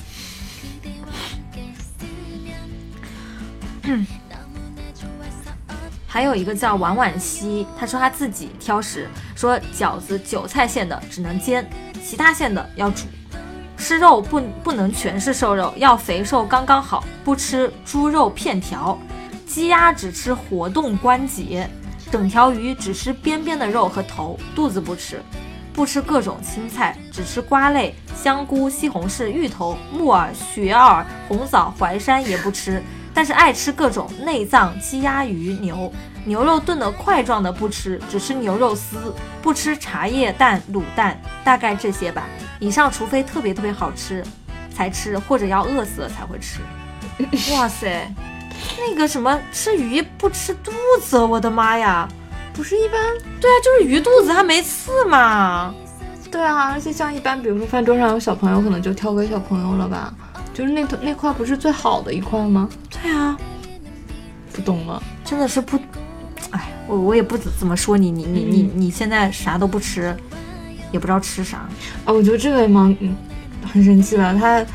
还有一个叫婉婉西，他说他自己挑食，说饺子韭菜馅的只能煎，其他馅的要煮。吃肉不不能全是瘦肉，要肥瘦刚刚好。不吃猪肉片条，鸡鸭只吃活动关节，整条鱼只吃边边的肉和头，肚子不吃。不吃各种青菜，只吃瓜类，香菇、西红柿、芋头、木耳、雪耳、红枣、淮山也不吃。但是爱吃各种内脏，鸡鸭鱼牛。牛肉炖的块状的不吃，只吃牛肉丝。不吃茶叶蛋、卤蛋，大概这些吧。以上除非特别特别好吃，才吃，或者要饿死了才会吃。哇塞，那个什么吃鱼不吃肚子，我的妈呀！不是一般？对啊，就是鱼肚子它没刺嘛。对啊，而且像一般，比如说饭桌上有小朋友，可能就挑给小朋友了吧？就是那那块不是最好的一块吗？对啊，不懂了，真的是不。哎，我我也不怎怎么说你，你你你你现在啥都不吃，也不知道吃啥啊？我觉得这个蛮嗯很神奇的，他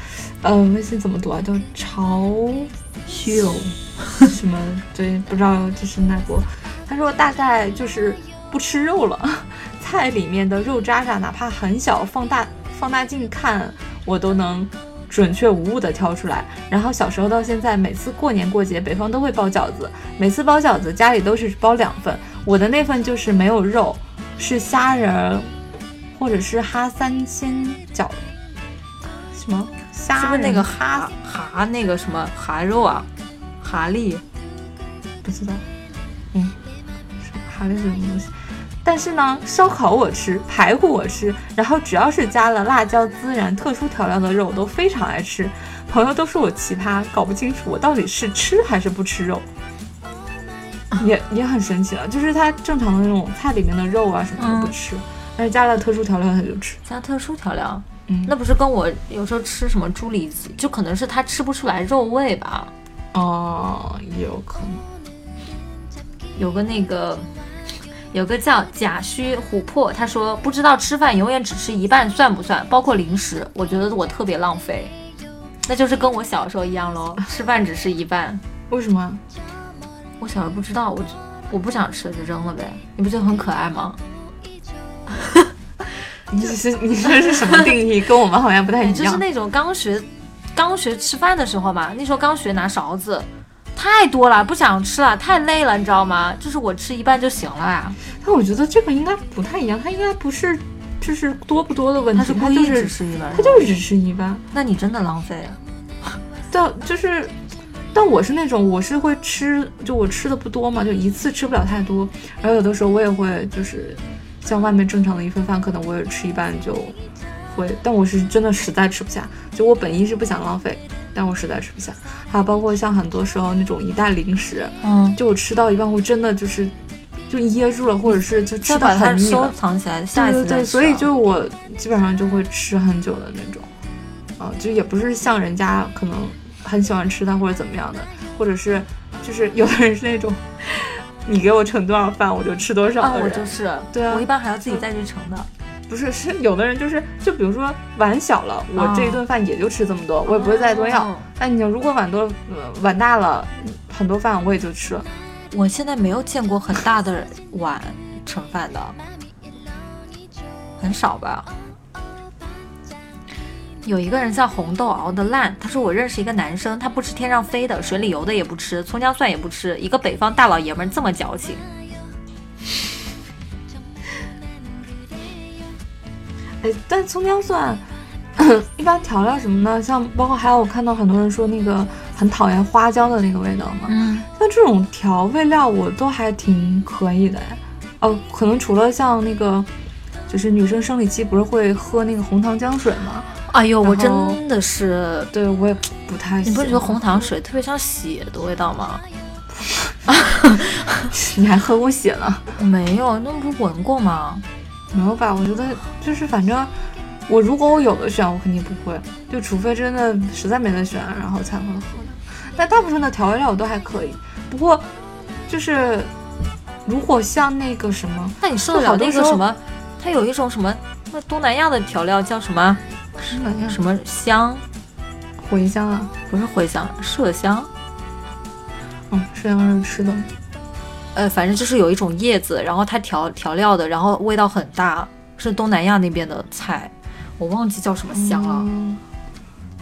呃微信怎么读啊？叫潮秀 什么？对，不知道这是哪国。他说大概就是不吃肉了，菜里面的肉渣渣哪怕很小，放大放大镜看我都能。准确无误的挑出来，然后小时候到现在，每次过年过节，北方都会包饺子，每次包饺子家里都是包两份，我的那份就是没有肉，是虾仁，或者是哈三鲜饺，什么虾？是不是那个哈哈那个什么哈肉啊？蛤蜊？不知道，嗯，蛤蜊是什么东西？但是呢，烧烤我吃，排骨我吃，然后只要是加了辣椒、孜然、特殊调料的肉，我都非常爱吃。朋友都说我奇葩，搞不清楚我到底是吃还是不吃肉，也也很神奇了。就是他正常的那种菜里面的肉啊什么都不吃，但是加了特殊调料他就吃。加特殊调料，嗯，那不是跟我有时候吃什么猪里脊，就可能是他吃不出来肉味吧？哦，也有可能，有个那个。有个叫假虚琥珀，他说不知道吃饭永远只吃一半算不算？包括零食，我觉得我特别浪费，那就是跟我小时候一样喽，吃饭只吃一半。为什么？我小时候不知道，我我不想吃就扔了呗。你不觉得很可爱吗？你是你说是什么定义？跟我们好像不太一样。就是那种刚学刚学吃饭的时候嘛，那时候刚学拿勺子。太多了，不想吃了，太累了，你知道吗？就是我吃一半就行了呀。但我觉得这个应该不太一样，它应该不是就是多不多的问题，它是故意只吃一半，它就是只吃一半。那你真的浪费啊。但就是，但我是那种我是会吃，就我吃的不多嘛，就一次吃不了太多。然后有的时候我也会就是像外面正常的一份饭，可能我也吃一半就会。但我是真的实在吃不下，就我本意是不想浪费。但我实在吃不下，还有包括像很多时候那种一袋零食，嗯，就我吃到一半，我真的就是就噎住了，或者是就吃的很腻了。藏起来，下一对对对，次再吃。所以就我基本上就会吃很久的那种，啊、就也不是像人家可能很喜欢吃它或者怎么样的，或者是就是有的人是那种，你给我盛多少饭我就吃多少啊，的人，我就是，对啊我一般还要自己再去盛的。不是是有的人就是就比如说碗小了，我这一顿饭也就吃这么多，我也不会再多要。哦但你如果碗多、呃碗大了，很多饭我也就吃了。我现在没有见过很大的碗盛饭的，很少吧。有一个人叫红豆熬的烂，他说我认识一个男生，他不吃天上飞的，水里游的也不吃，葱姜蒜也不吃，一个北方大老爷们这么矫情。哎，但葱姜蒜一般调料什么的，像包括还有我看到很多人说那个很讨厌花椒的那个味道嘛，嗯，像这种调味料我都还挺可以的哎。哦，可能除了像那个，就是女生生理期不是会喝那个红糖姜水吗？哎呦，我真的是，对我也不太喜欢。你不是觉得红糖水特别像血的味道吗？你还喝过血呢？没有，那不是闻过吗？没有吧？我觉得就是反正我如果我有的选，我肯定不会，就除非真的实在没得选，然后才会喝的。但大部分的调味料我都还可以，不过就是如果像那个什么，那你受得了那个什么？它有一种什么？那东南亚的调料叫什么？是哪样什么香？茴香啊？不是茴香，麝香。嗯，麝香是吃的。呃，反正就是有一种叶子，然后它调调料的，然后味道很大，是东南亚那边的菜，我忘记叫什么香了。嗯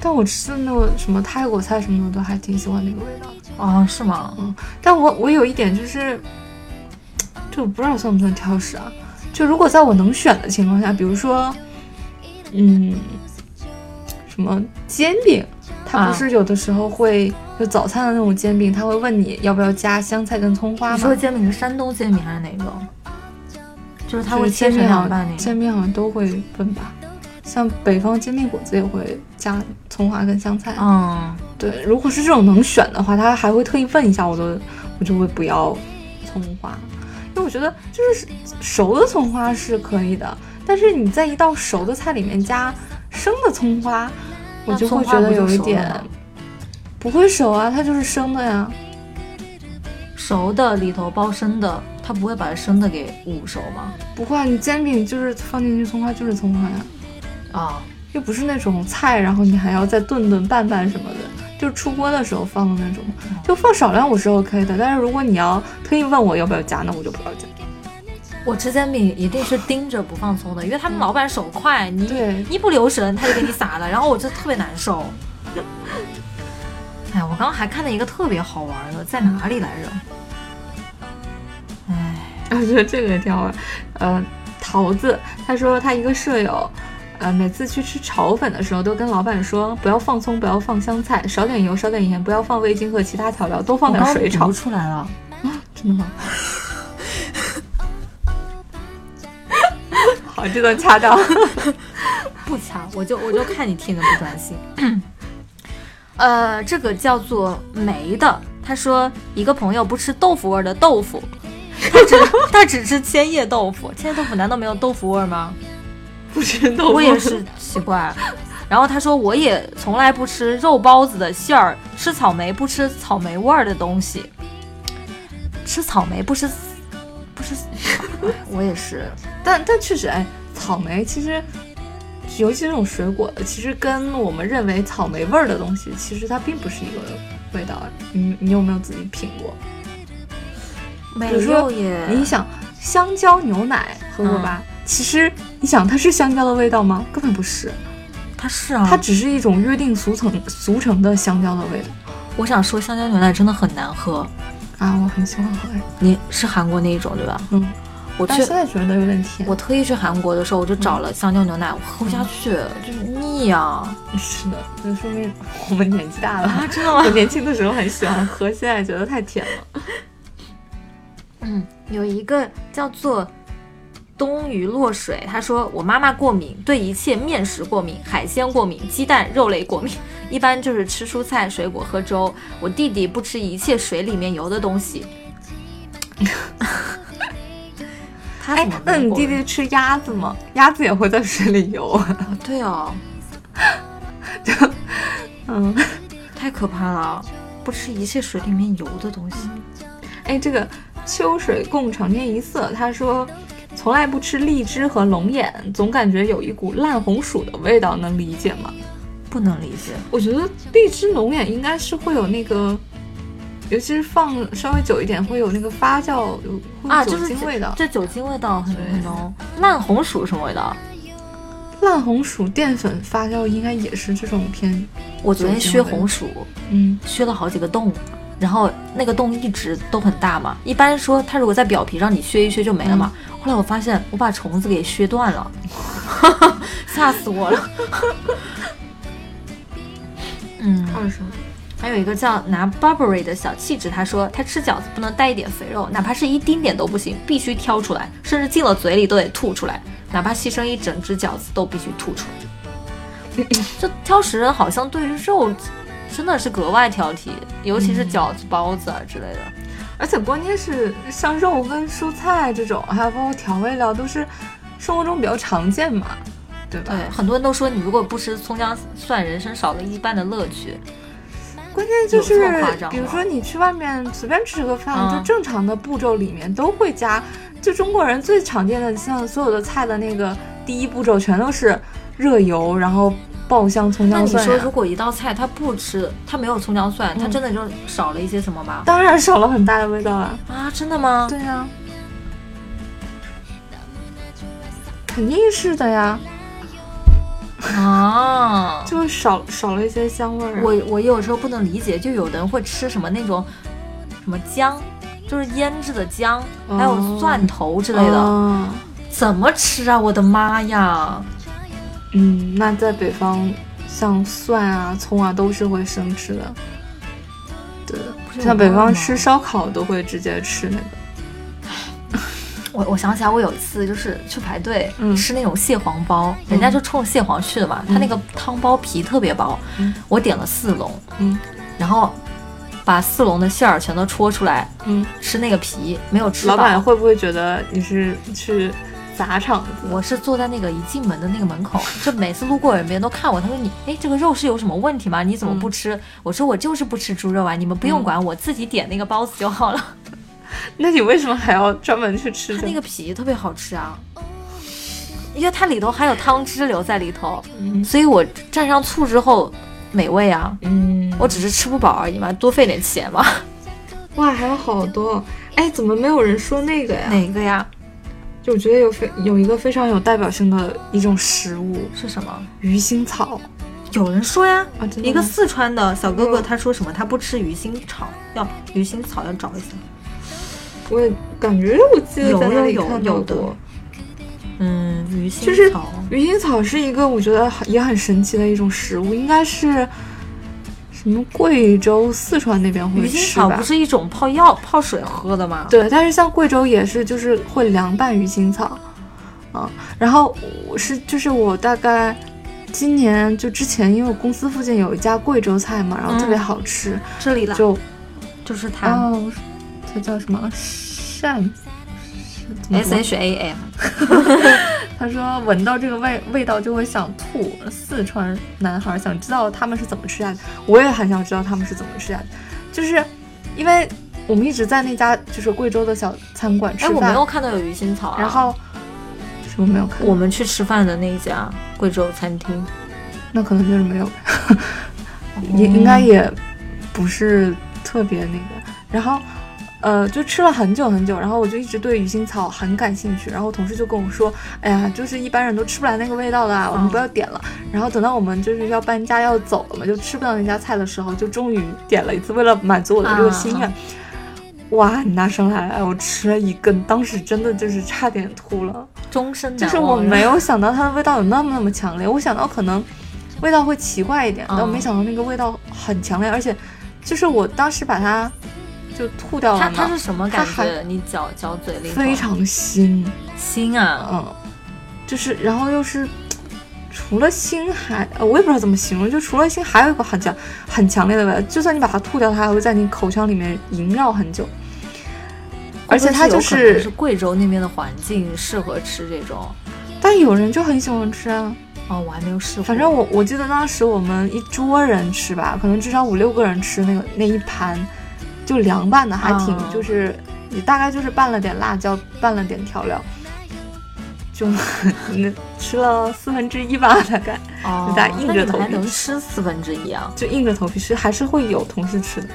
但我吃的那个什么泰国菜什么的，我都还挺喜欢那个味道的。哦，是吗？但我我有一点就是，就不知道算不算挑食啊？就如果在我能选的情况下，比如说，嗯，什么煎饼，它啊不是有的时候会就早餐的那种煎饼，他会问你要不要加香菜跟葱花你说吗？煎饼是山东煎饼还是哪种？就是他会切成煎饼。煎饼好像都会问吧。像北方煎饼果子也会加葱花跟香菜，嗯，对，如果是这种能选的话，他还会特意问一下，我都我就会不要葱花，因为我觉得就是熟的葱花是可以的，但是你在一道熟的菜里面加生的葱花，我就会觉得有一点吗不会熟啊，它就是生的呀。熟的里头包生的，它不会把生的给捂熟吗？不会啊，你煎饼就是放进去葱花就是葱花呀，啊、又不是那种菜，然后你还要再炖炖拌拌什么的，就是出锅的时候放的那种，就放少量我是 OK 的，但是如果你要特意问我要不要加，那我就不要加。我吃煎饼一定是盯着不放葱的，因为他们老板手快，你对一不留神他就给你撒了，然后我就特别难受。哎，我刚刚还看到一个特别好玩的，在哪里来着？哎，我觉得这个也挺好玩。呃，桃子他说他一个舍友，呃，每次去吃炒粉的时候，都跟老板说不要放葱，不要放香菜，少点油，少点盐，不要放味精和其他调料，多放点水炒。出来了。真的吗？好，这段掐掉。不掐，我就我就看你听的不专心。呃，这个叫做梅的，他说一个朋友不吃豆腐味儿的豆腐，他只 他只吃千叶豆腐，千叶豆腐难道没有豆腐味儿吗？不吃豆腐，我也是奇怪。然后他说我也从来不吃肉包子的馅儿，吃草莓不吃草莓味儿的东西，吃草莓不吃不吃，哎 我也是。但但确实，哎，草莓其实，尤其这种水果的，其实跟我们认为草莓味儿的东西，其实它并不是一个味道。你你有没有自己品过？没有耶，你想香蕉牛奶喝过吧？其实你想它是香蕉的味道吗？根本不是，它是啊，它只是一种约定俗成俗成的香蕉的味道我想说香蕉牛奶真的很难喝。啊！我很喜欢喝，哎你是韩国那一种对吧？嗯，我去但现，在觉得有点甜。我特意去韩国的时候，我就找了香蕉牛奶，我喝不下去，就是腻啊！是的，那说明我们年纪大了。啊，真的吗？我年轻的时候很喜欢喝，现在觉得太甜了。嗯，有一个叫做冬雨落水，他说我妈妈过敏，对一切面食过敏，海鲜过敏，鸡蛋、肉类过敏，一般就是吃蔬菜、水果、喝粥。我弟弟不吃一切水里面游的东西。哎那你弟弟吃鸭子吗？鸭子也会在水里游。啊对哦，就嗯，太可怕了，不吃一切水里面游的东西。哎，这个秋水共长天一色，他说从来不吃荔枝和龙眼，总感觉有一股烂红薯的味道，能理解吗？不能理解，我觉得荔枝、龙眼应该是会有那个，尤其是放稍微久一点，会有那个发酵有啊，酒精味道。这酒精味道很浓。烂红薯什么味道？烂红薯淀粉发酵应该也是这种偏，我昨天削红薯，嗯，削了好几个洞，然后那个洞一直都很大嘛。一般说它如果在表皮上你削一削就没了嘛。后来我发现我把虫子给削断了，吓死我了。嗯，二手。还有一个叫拿 Burberry 的小气质，他说他吃饺子不能带一点肥肉，哪怕是一丁点都不行，必须挑出来，甚至进了嘴里都得吐出来，哪怕牺牲一整只饺子都必须吐出来。这挑食人好像对于肉真的是格外挑剔，尤其是饺子、包子啊之类的。而且关键是像肉跟蔬菜这种，还有包括调味料，都是生活中比较常见嘛，对吧？对，很多人都说你如果不吃葱姜蒜，人生少了一半的乐趣。关键就是比如说你去外面随便吃个饭，嗯就正常的步骤里面都会加，就中国人最常见的，像所有的菜的那个第一步骤全都是热油，然后爆香葱那你姜蒜呀、说如果一道菜它不吃，它没有葱姜蒜，它嗯真的就少了一些什么吗？当然少了很大的味道啊。啊，真的吗？对呀、肯定是的呀，啊，就少少了一些香味儿啊。我我有时候不能理解，就有的人会吃什么那种什么姜，就是腌制的姜，还有哦蒜头之类的，哦怎么吃啊？我的妈呀！嗯，那在北方，像蒜啊、葱啊都是会生吃的。对的，像北方吃烧烤都会直接吃那个。我我想起来，我有一次就是去排队、嗯吃那种蟹黄包，人家就冲着蟹黄去的嘛，他那个汤包皮特别薄，嗯我点了四笼，嗯然后把四笼的馅儿全都戳出来嗯，吃那个皮，没有吃。老板会不会觉得你是去砸场子？我是坐在那个一进门的那个门口，就每次路过人，别人都看我，他说你，哎，这个肉是有什么问题吗？你怎么不吃？我说我就是不吃猪肉啊，你们不用管，我自己点那个包子就好了。那你为什么还要专门去吃这它那个皮特别好吃啊，因为它里头还有汤汁留在里头，嗯所以我蘸上醋之后美味啊。嗯，我只是吃不饱而已嘛，多费点钱嘛。哇，还有好多。哎，怎么没有人说那个呀？哪个呀？就我觉得有非有一个非常有代表性的一种食物是什么？——鱼腥草有人说呀，一个四川的小哥哥，嗯他说什么？他不吃鱼腥草，要鱼腥草要找一下。我也感觉我记得有在哪里看到过。嗯，鱼腥就是草。鱼腥草是一个我觉得很也很神奇的一种食物，应该是什么贵州、四川那边会鱼吃吧腥草不？是一种泡药泡水喝的吗？对，但是像贵州也是，就是会凉拌鱼腥草，啊，然后我是就是我大概今年就之前，因为我公司附近有一家贵州菜嘛，然后特别嗯好吃，这里了，就就是它。哦，它叫什么鳝怎么？S H A M 他说闻到这个味味道就会想吐。四川男孩想知道他们是怎么吃下的，我也很想知道他们是怎么吃下的，就是因为我们一直在那家就是贵州的小餐馆吃饭哎，我没，有看到有鱼腥草啊。然后什么没有看？我们去吃饭的那一家贵州餐厅，那可能就是没有，也应该也不是特别那个。然后，呃，就吃了很久很久，然后我就一直对鱼腥草很感兴趣。然后同事就跟我说：“哎呀，就是一般人都吃不来那个味道的啊，我们不要点了。然后等到我们就是要搬家要走了嘛，就吃不到那家菜的时候，就终于点了一次，为了满足我的这个心愿。哇，你拿上来，我吃了一根，当时真的就是差点吐了。终身就是我没有想到它的味道有那么那么强烈，我想到可能味道会奇怪一点，但我没嗯想到那个味道很强烈，而且就是我当时把它就吐掉了嘛它它是，什么感觉？你嚼嚼嘴里非常腥，腥啊！嗯，就是然后又是。除了腥还，呃，我也不知道怎么形容，就除了腥，还有一个很强、很强烈的味道。就算你把它吐掉，它还会在你口腔里面萦绕很久。而且它就是贵州那边的环境适合吃这种。但有人就很喜欢吃啊。哦，我还没有试过。反正我我记得当时我们一桌人吃吧，可能至少五六个人吃那个那一盘，就凉拌的，还挺、啊就是你大概就是拌了点辣椒，拌了点调料，就 那吃了四分之一吧，大概哦就大家硬着头皮吃还能吃四分之一啊？就硬着头皮吃，还是会有同事吃的。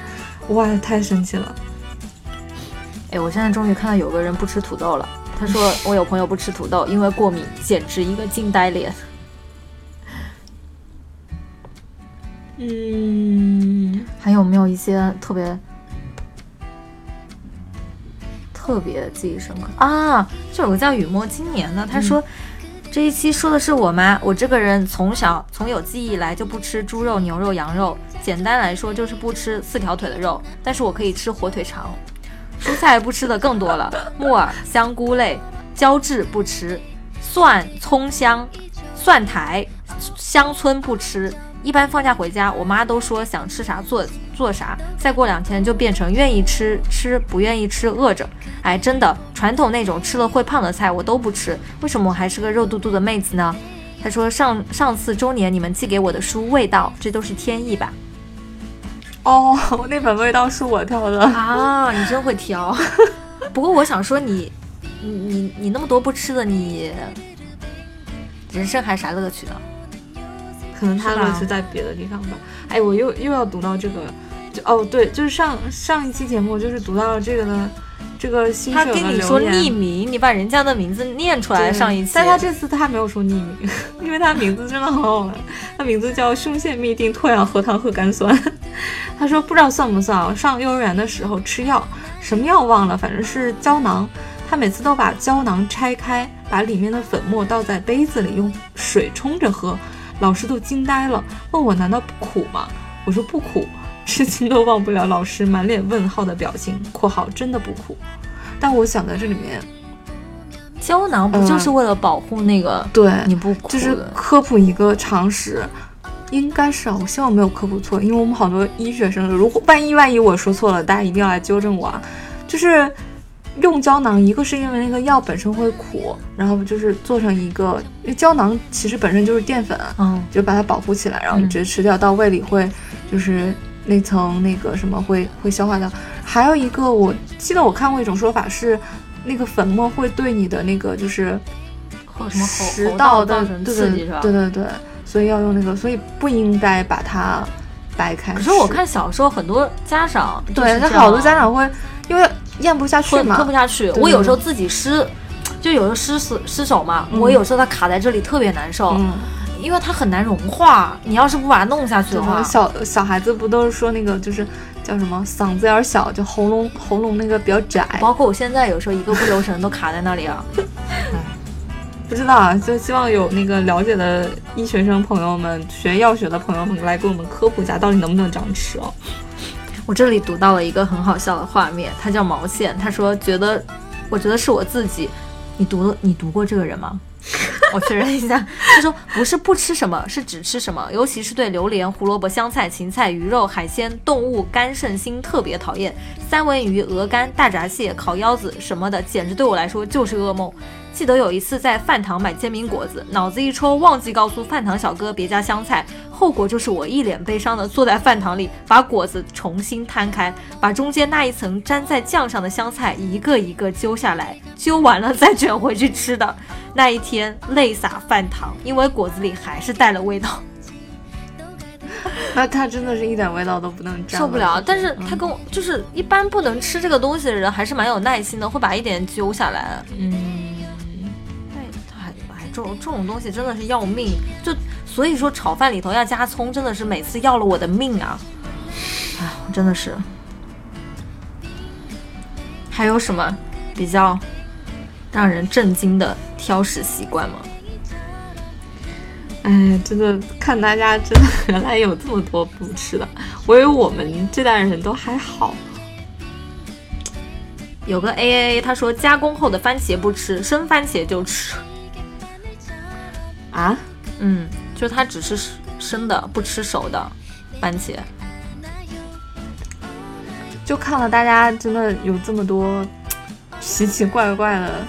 哇，太神奇了！哎，我现在终于看到有个人不吃土豆了。他说我有朋友不吃土豆，因为过敏，简直一个惊呆脸。嗯，还有没有一些特别特别记忆深刻啊？就有个叫雨墨今年的，他说、这一期说的是我妈，我这个人从小从有记忆以来就不吃猪肉、牛肉、羊肉，简单来说就是不吃四条腿的肉，但是我可以吃火腿肠。蔬菜不吃的更多了，木耳、香菇类、胶质不吃，蒜、葱香、蒜苔、乡村不吃。一般放假回家，我妈都说想吃啥做做啥，再过两天就变成愿意吃吃，不愿意吃饿着。哎，真的，传统那种吃了会胖的菜我都不吃，为什么我还是个肉嘟嘟的妹子呢？他说上上次周年你们寄给我的书《味道》，这都是天意吧？哦，那本味道是我挑的。啊，你真会挑。不过我想说你，你你你那么多不吃的，你人生还啥乐趣呢？可能他乐趣在别的地方吧。哎，我又又要读到这个，就哦对，就是上上一期节目就是读到了这个的这个新他跟你说匿名，你把人家的名字念出来。上一期，但他这次他没有说匿名，因为他名字真的很好玩，他名字叫胸腺嘧啶脱氧核糖核苷酸。他说不知道算不算啊？上幼儿园的时候吃药，什么药忘了，反正是胶囊。他每次都把胶囊拆开，把里面的粉末倒在杯子里，用水冲着喝。老师都惊呆了，问我难道不苦吗？我说不苦，至今都忘不了老师满脸问号的表情（括号真的不苦）。但我想在这里面，胶囊不就是为了保护那个对，你不苦就是？科普一个常识，应该是啊，我希望没有科普错，因为我们好多医学生，如果万一万一我说错了，大家一定要来纠正我啊。就是用胶囊，一个是因为那个药本身会苦，然后就是做成一个，因为胶囊其实本身就是淀粉，嗯，就把它保护起来，然后直接吃掉，到胃里会就是那层那个什么会会消化掉。还有一个，我记得我看过一种说法是，那个粉末会对你的那个就是食道的对对刺激是吧？对对对，所以要用那个，所以不应该把它掰开。可是我看小时候很多家长对，那好多家长会因为咽不下去嘛吞吞不，下去。我有时候自己湿，就有时候湿死湿手嘛，嗯我有时候它卡在这里特别难受，嗯，因为它很难融化。你要是不把它弄下去的话，小小孩子不都是说那个就是叫什么嗓子眼儿小，就喉咙喉咙那个比较窄，包括我现在有时候一个不留神都卡在那里啊。不知道啊，就希望有那个了解的医学生朋友们、学药学的朋友们来给我们科普一下，到底能不能这样吃哦。我这里读到了一个很好笑的画面，他叫毛线，他说觉得，我觉得是我自己。你读了，你读过这个人吗？我确认一下，他说不是不吃什么，是只吃什么，尤其是对榴莲、胡萝卜、香菜、芹菜、鱼肉、海鲜、动物、肝肾心特别讨厌。三文鱼、鹅肝、大闸蟹、烤腰子什么的，简直对我来说就是噩梦。记得有一次在饭堂买煎饼果子，脑子一抽忘记告诉饭堂小哥别加香菜，后果就是我一脸悲伤的坐在饭堂里，把果子重新摊开，把中间那一层粘在酱上的香菜一个一个揪下来，揪完了再卷回去吃的。那一天泪洒饭堂，因为果子里还是带了味道，那 他真的是一点味道都不能沾，受不了。但是他嗯跟我就是一般不能吃这个东西的人，还是蛮有耐心的，会把一点揪下来。嗯，这种这种东西真的是要命，就所以说炒饭里头要加葱，真的是每次要了我的命啊！哎，我真的是。还有什么比较让人震惊的挑食习惯吗？哎，真的看大家真的原来有这么多不吃的，我以为我们这代人都还好。有个 A A A，他说加工后的番茄不吃，生番茄就吃。啊，嗯，就是他只吃生的，不吃熟的番茄。就看了大家真的有这么多奇奇怪怪的，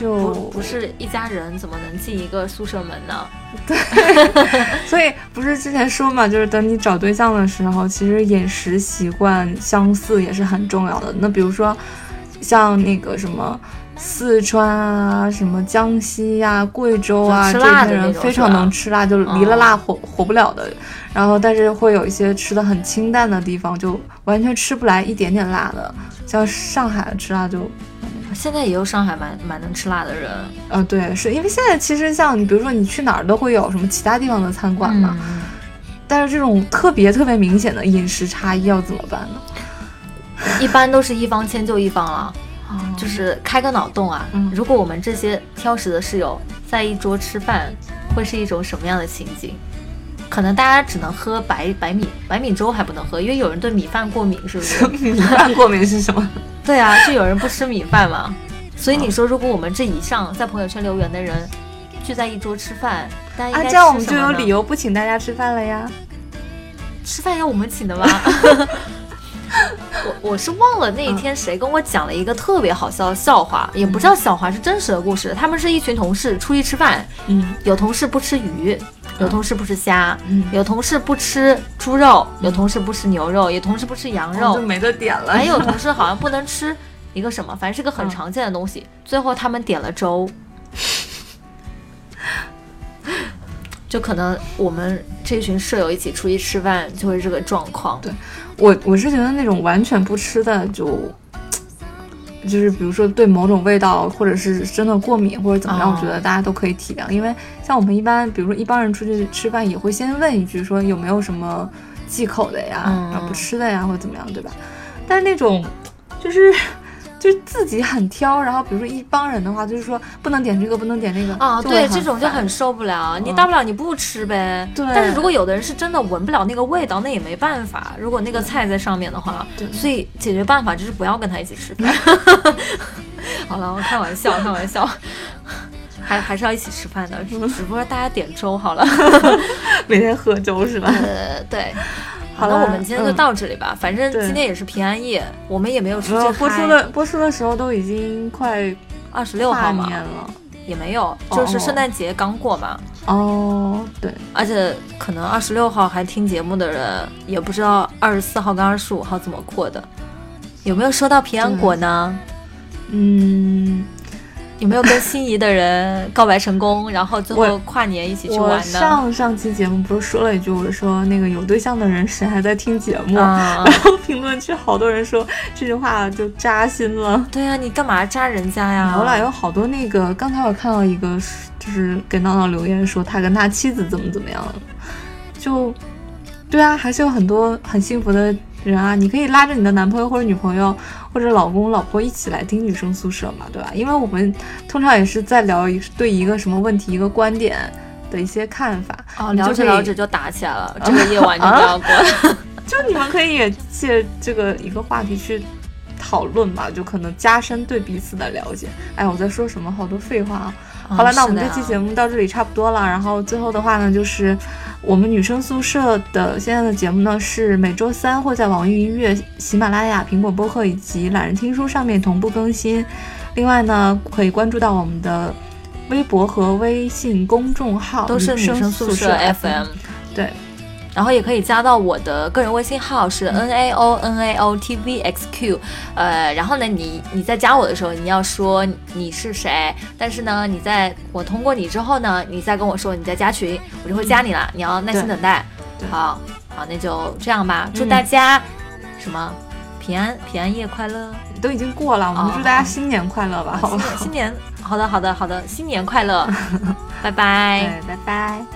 就不不是一家人怎么能进一个宿舍门呢？对所以不是之前说嘛，就是等你找对象的时候，其实饮食习惯相似也是很重要的。那比如说像那个什么四川啊、什么江西呀、贵州啊吃辣的些人非常能吃辣，就离了辣活、活不了的。然后但是会有一些吃的很清淡的地方，就完全吃不来一点点辣的。像上海吃辣就现在也有上海蛮蛮能吃辣的人，呃，对，是因为现在其实像你，比如说你去哪儿都会有什么其他地方的餐馆嘛，嗯但是这种特别特别明显的饮食差异要怎么办呢？一般都是一方迁就一方了。就是开个脑洞啊，嗯如果我们这些挑食的室友在一桌吃饭，会是一种什么样的情景？可能大家只能喝白白米白米粥还不能喝，因为有人对米饭过敏，是不是？米饭过敏是什么？对啊，就有人不吃米饭嘛。所以你说，如果我们这以上在朋友圈留言的人聚在一桌吃饭，大家啊，这样我们就有理由不请大家吃饭了呀。吃饭要我们请的吗？我我是忘了那一天谁跟我讲了一个特别好笑的笑话，也不叫笑话，是真实的故事。他们是一群同事出去吃饭，嗯有同事不吃鱼，有同事不吃虾，嗯有同事不吃猪肉，有同事不吃牛肉，有同事不吃羊肉，就没得点了。还有同事好像不能吃一个什么，反正是个很嗯常见的东西。最后他们点了粥，就可能我们这群舍友一起出去吃饭，就会这个状况。对我我是觉得那种完全不吃的就。就是比如说对某种味道，或者是真的过敏或者怎么样，哦我觉得大家都可以体谅。因为像我们一般，比如说一帮人出去吃饭，也会先问一句说有没有什么忌口的呀，嗯然后不吃的呀，或者怎么样，对吧？但是那种就是就是自己很挑，然后比如说一帮人的话，就是说不能点这个，不能点那个啊，对，这种就很受不了。你嗯大不了你不吃呗。对但是如果有的人是真的闻不了那个味道，那也没办法。如果那个菜在上面的话，对所以解决办法就是不要跟他一起吃饭。好了，我开玩笑，开玩笑。还还是要一起吃饭的，只只不过大家点粥好了。每天喝粥是吧？呃，对。好，了我们今天就嗯到这里吧。反正今天也是平安夜，我们也没有出去播出嗨的播出的时候都已经快二十六号年了。也没有，哦就是圣诞节刚过嘛。哦，对，而且可能二十六号还听节目的人，也不知道二十四号跟二十五号怎么过的，有没有收到平安果呢？嗯，有没有跟心仪的人告白成功，然后最后跨年一起去我玩呢？上上期节目不是说了一句，我说那个有对象的人谁还在听节目？啊、然后评论区好多人说这句话就扎心了。对呀、你干嘛扎人家呀？我俩，有好多那个，刚才我看到一个，就是给闹闹留言说他跟他妻子怎么怎么样了，就，对啊，还是有很多很幸福的人啊。你可以拉着你的男朋友或者女朋友或者老公老婆一起来听女生宿舍嘛，对吧？因为我们通常也是在聊一对一个什么问题、一个观点的一些看法。哦，聊着聊着就打起来了，这个夜晚就不要过了。就你们可以也借这个一个话题去讨论吧，就可能加深对彼此的了解。哎，我在说什么？好多废话啊！好了，那我们这期节目目到这里差不多了。然后最后的话呢，就是我们女生宿舍的现在的节目呢是每周三会在网易云音乐、喜马拉雅、苹果播客以及懒人听书上面同步更新。另外呢，可以关注到我们的微博和微信公众号，都是女生宿舍 FM。对，然后也可以加到我的个人微信号是 n a o n a o t v x q，呃，然后呢，你你在加我的时候，你要说你是谁，但是呢，你在我通过你之后呢，你再跟我说你在加群，我就会加你了，你要耐心等待。好，好，那就这样吧，祝嗯大家什么平安平安夜快乐，都已经过了，我们哦祝大家新年快乐吧，好？新年，好的好的好的，新年快乐，拜拜。哎，拜拜。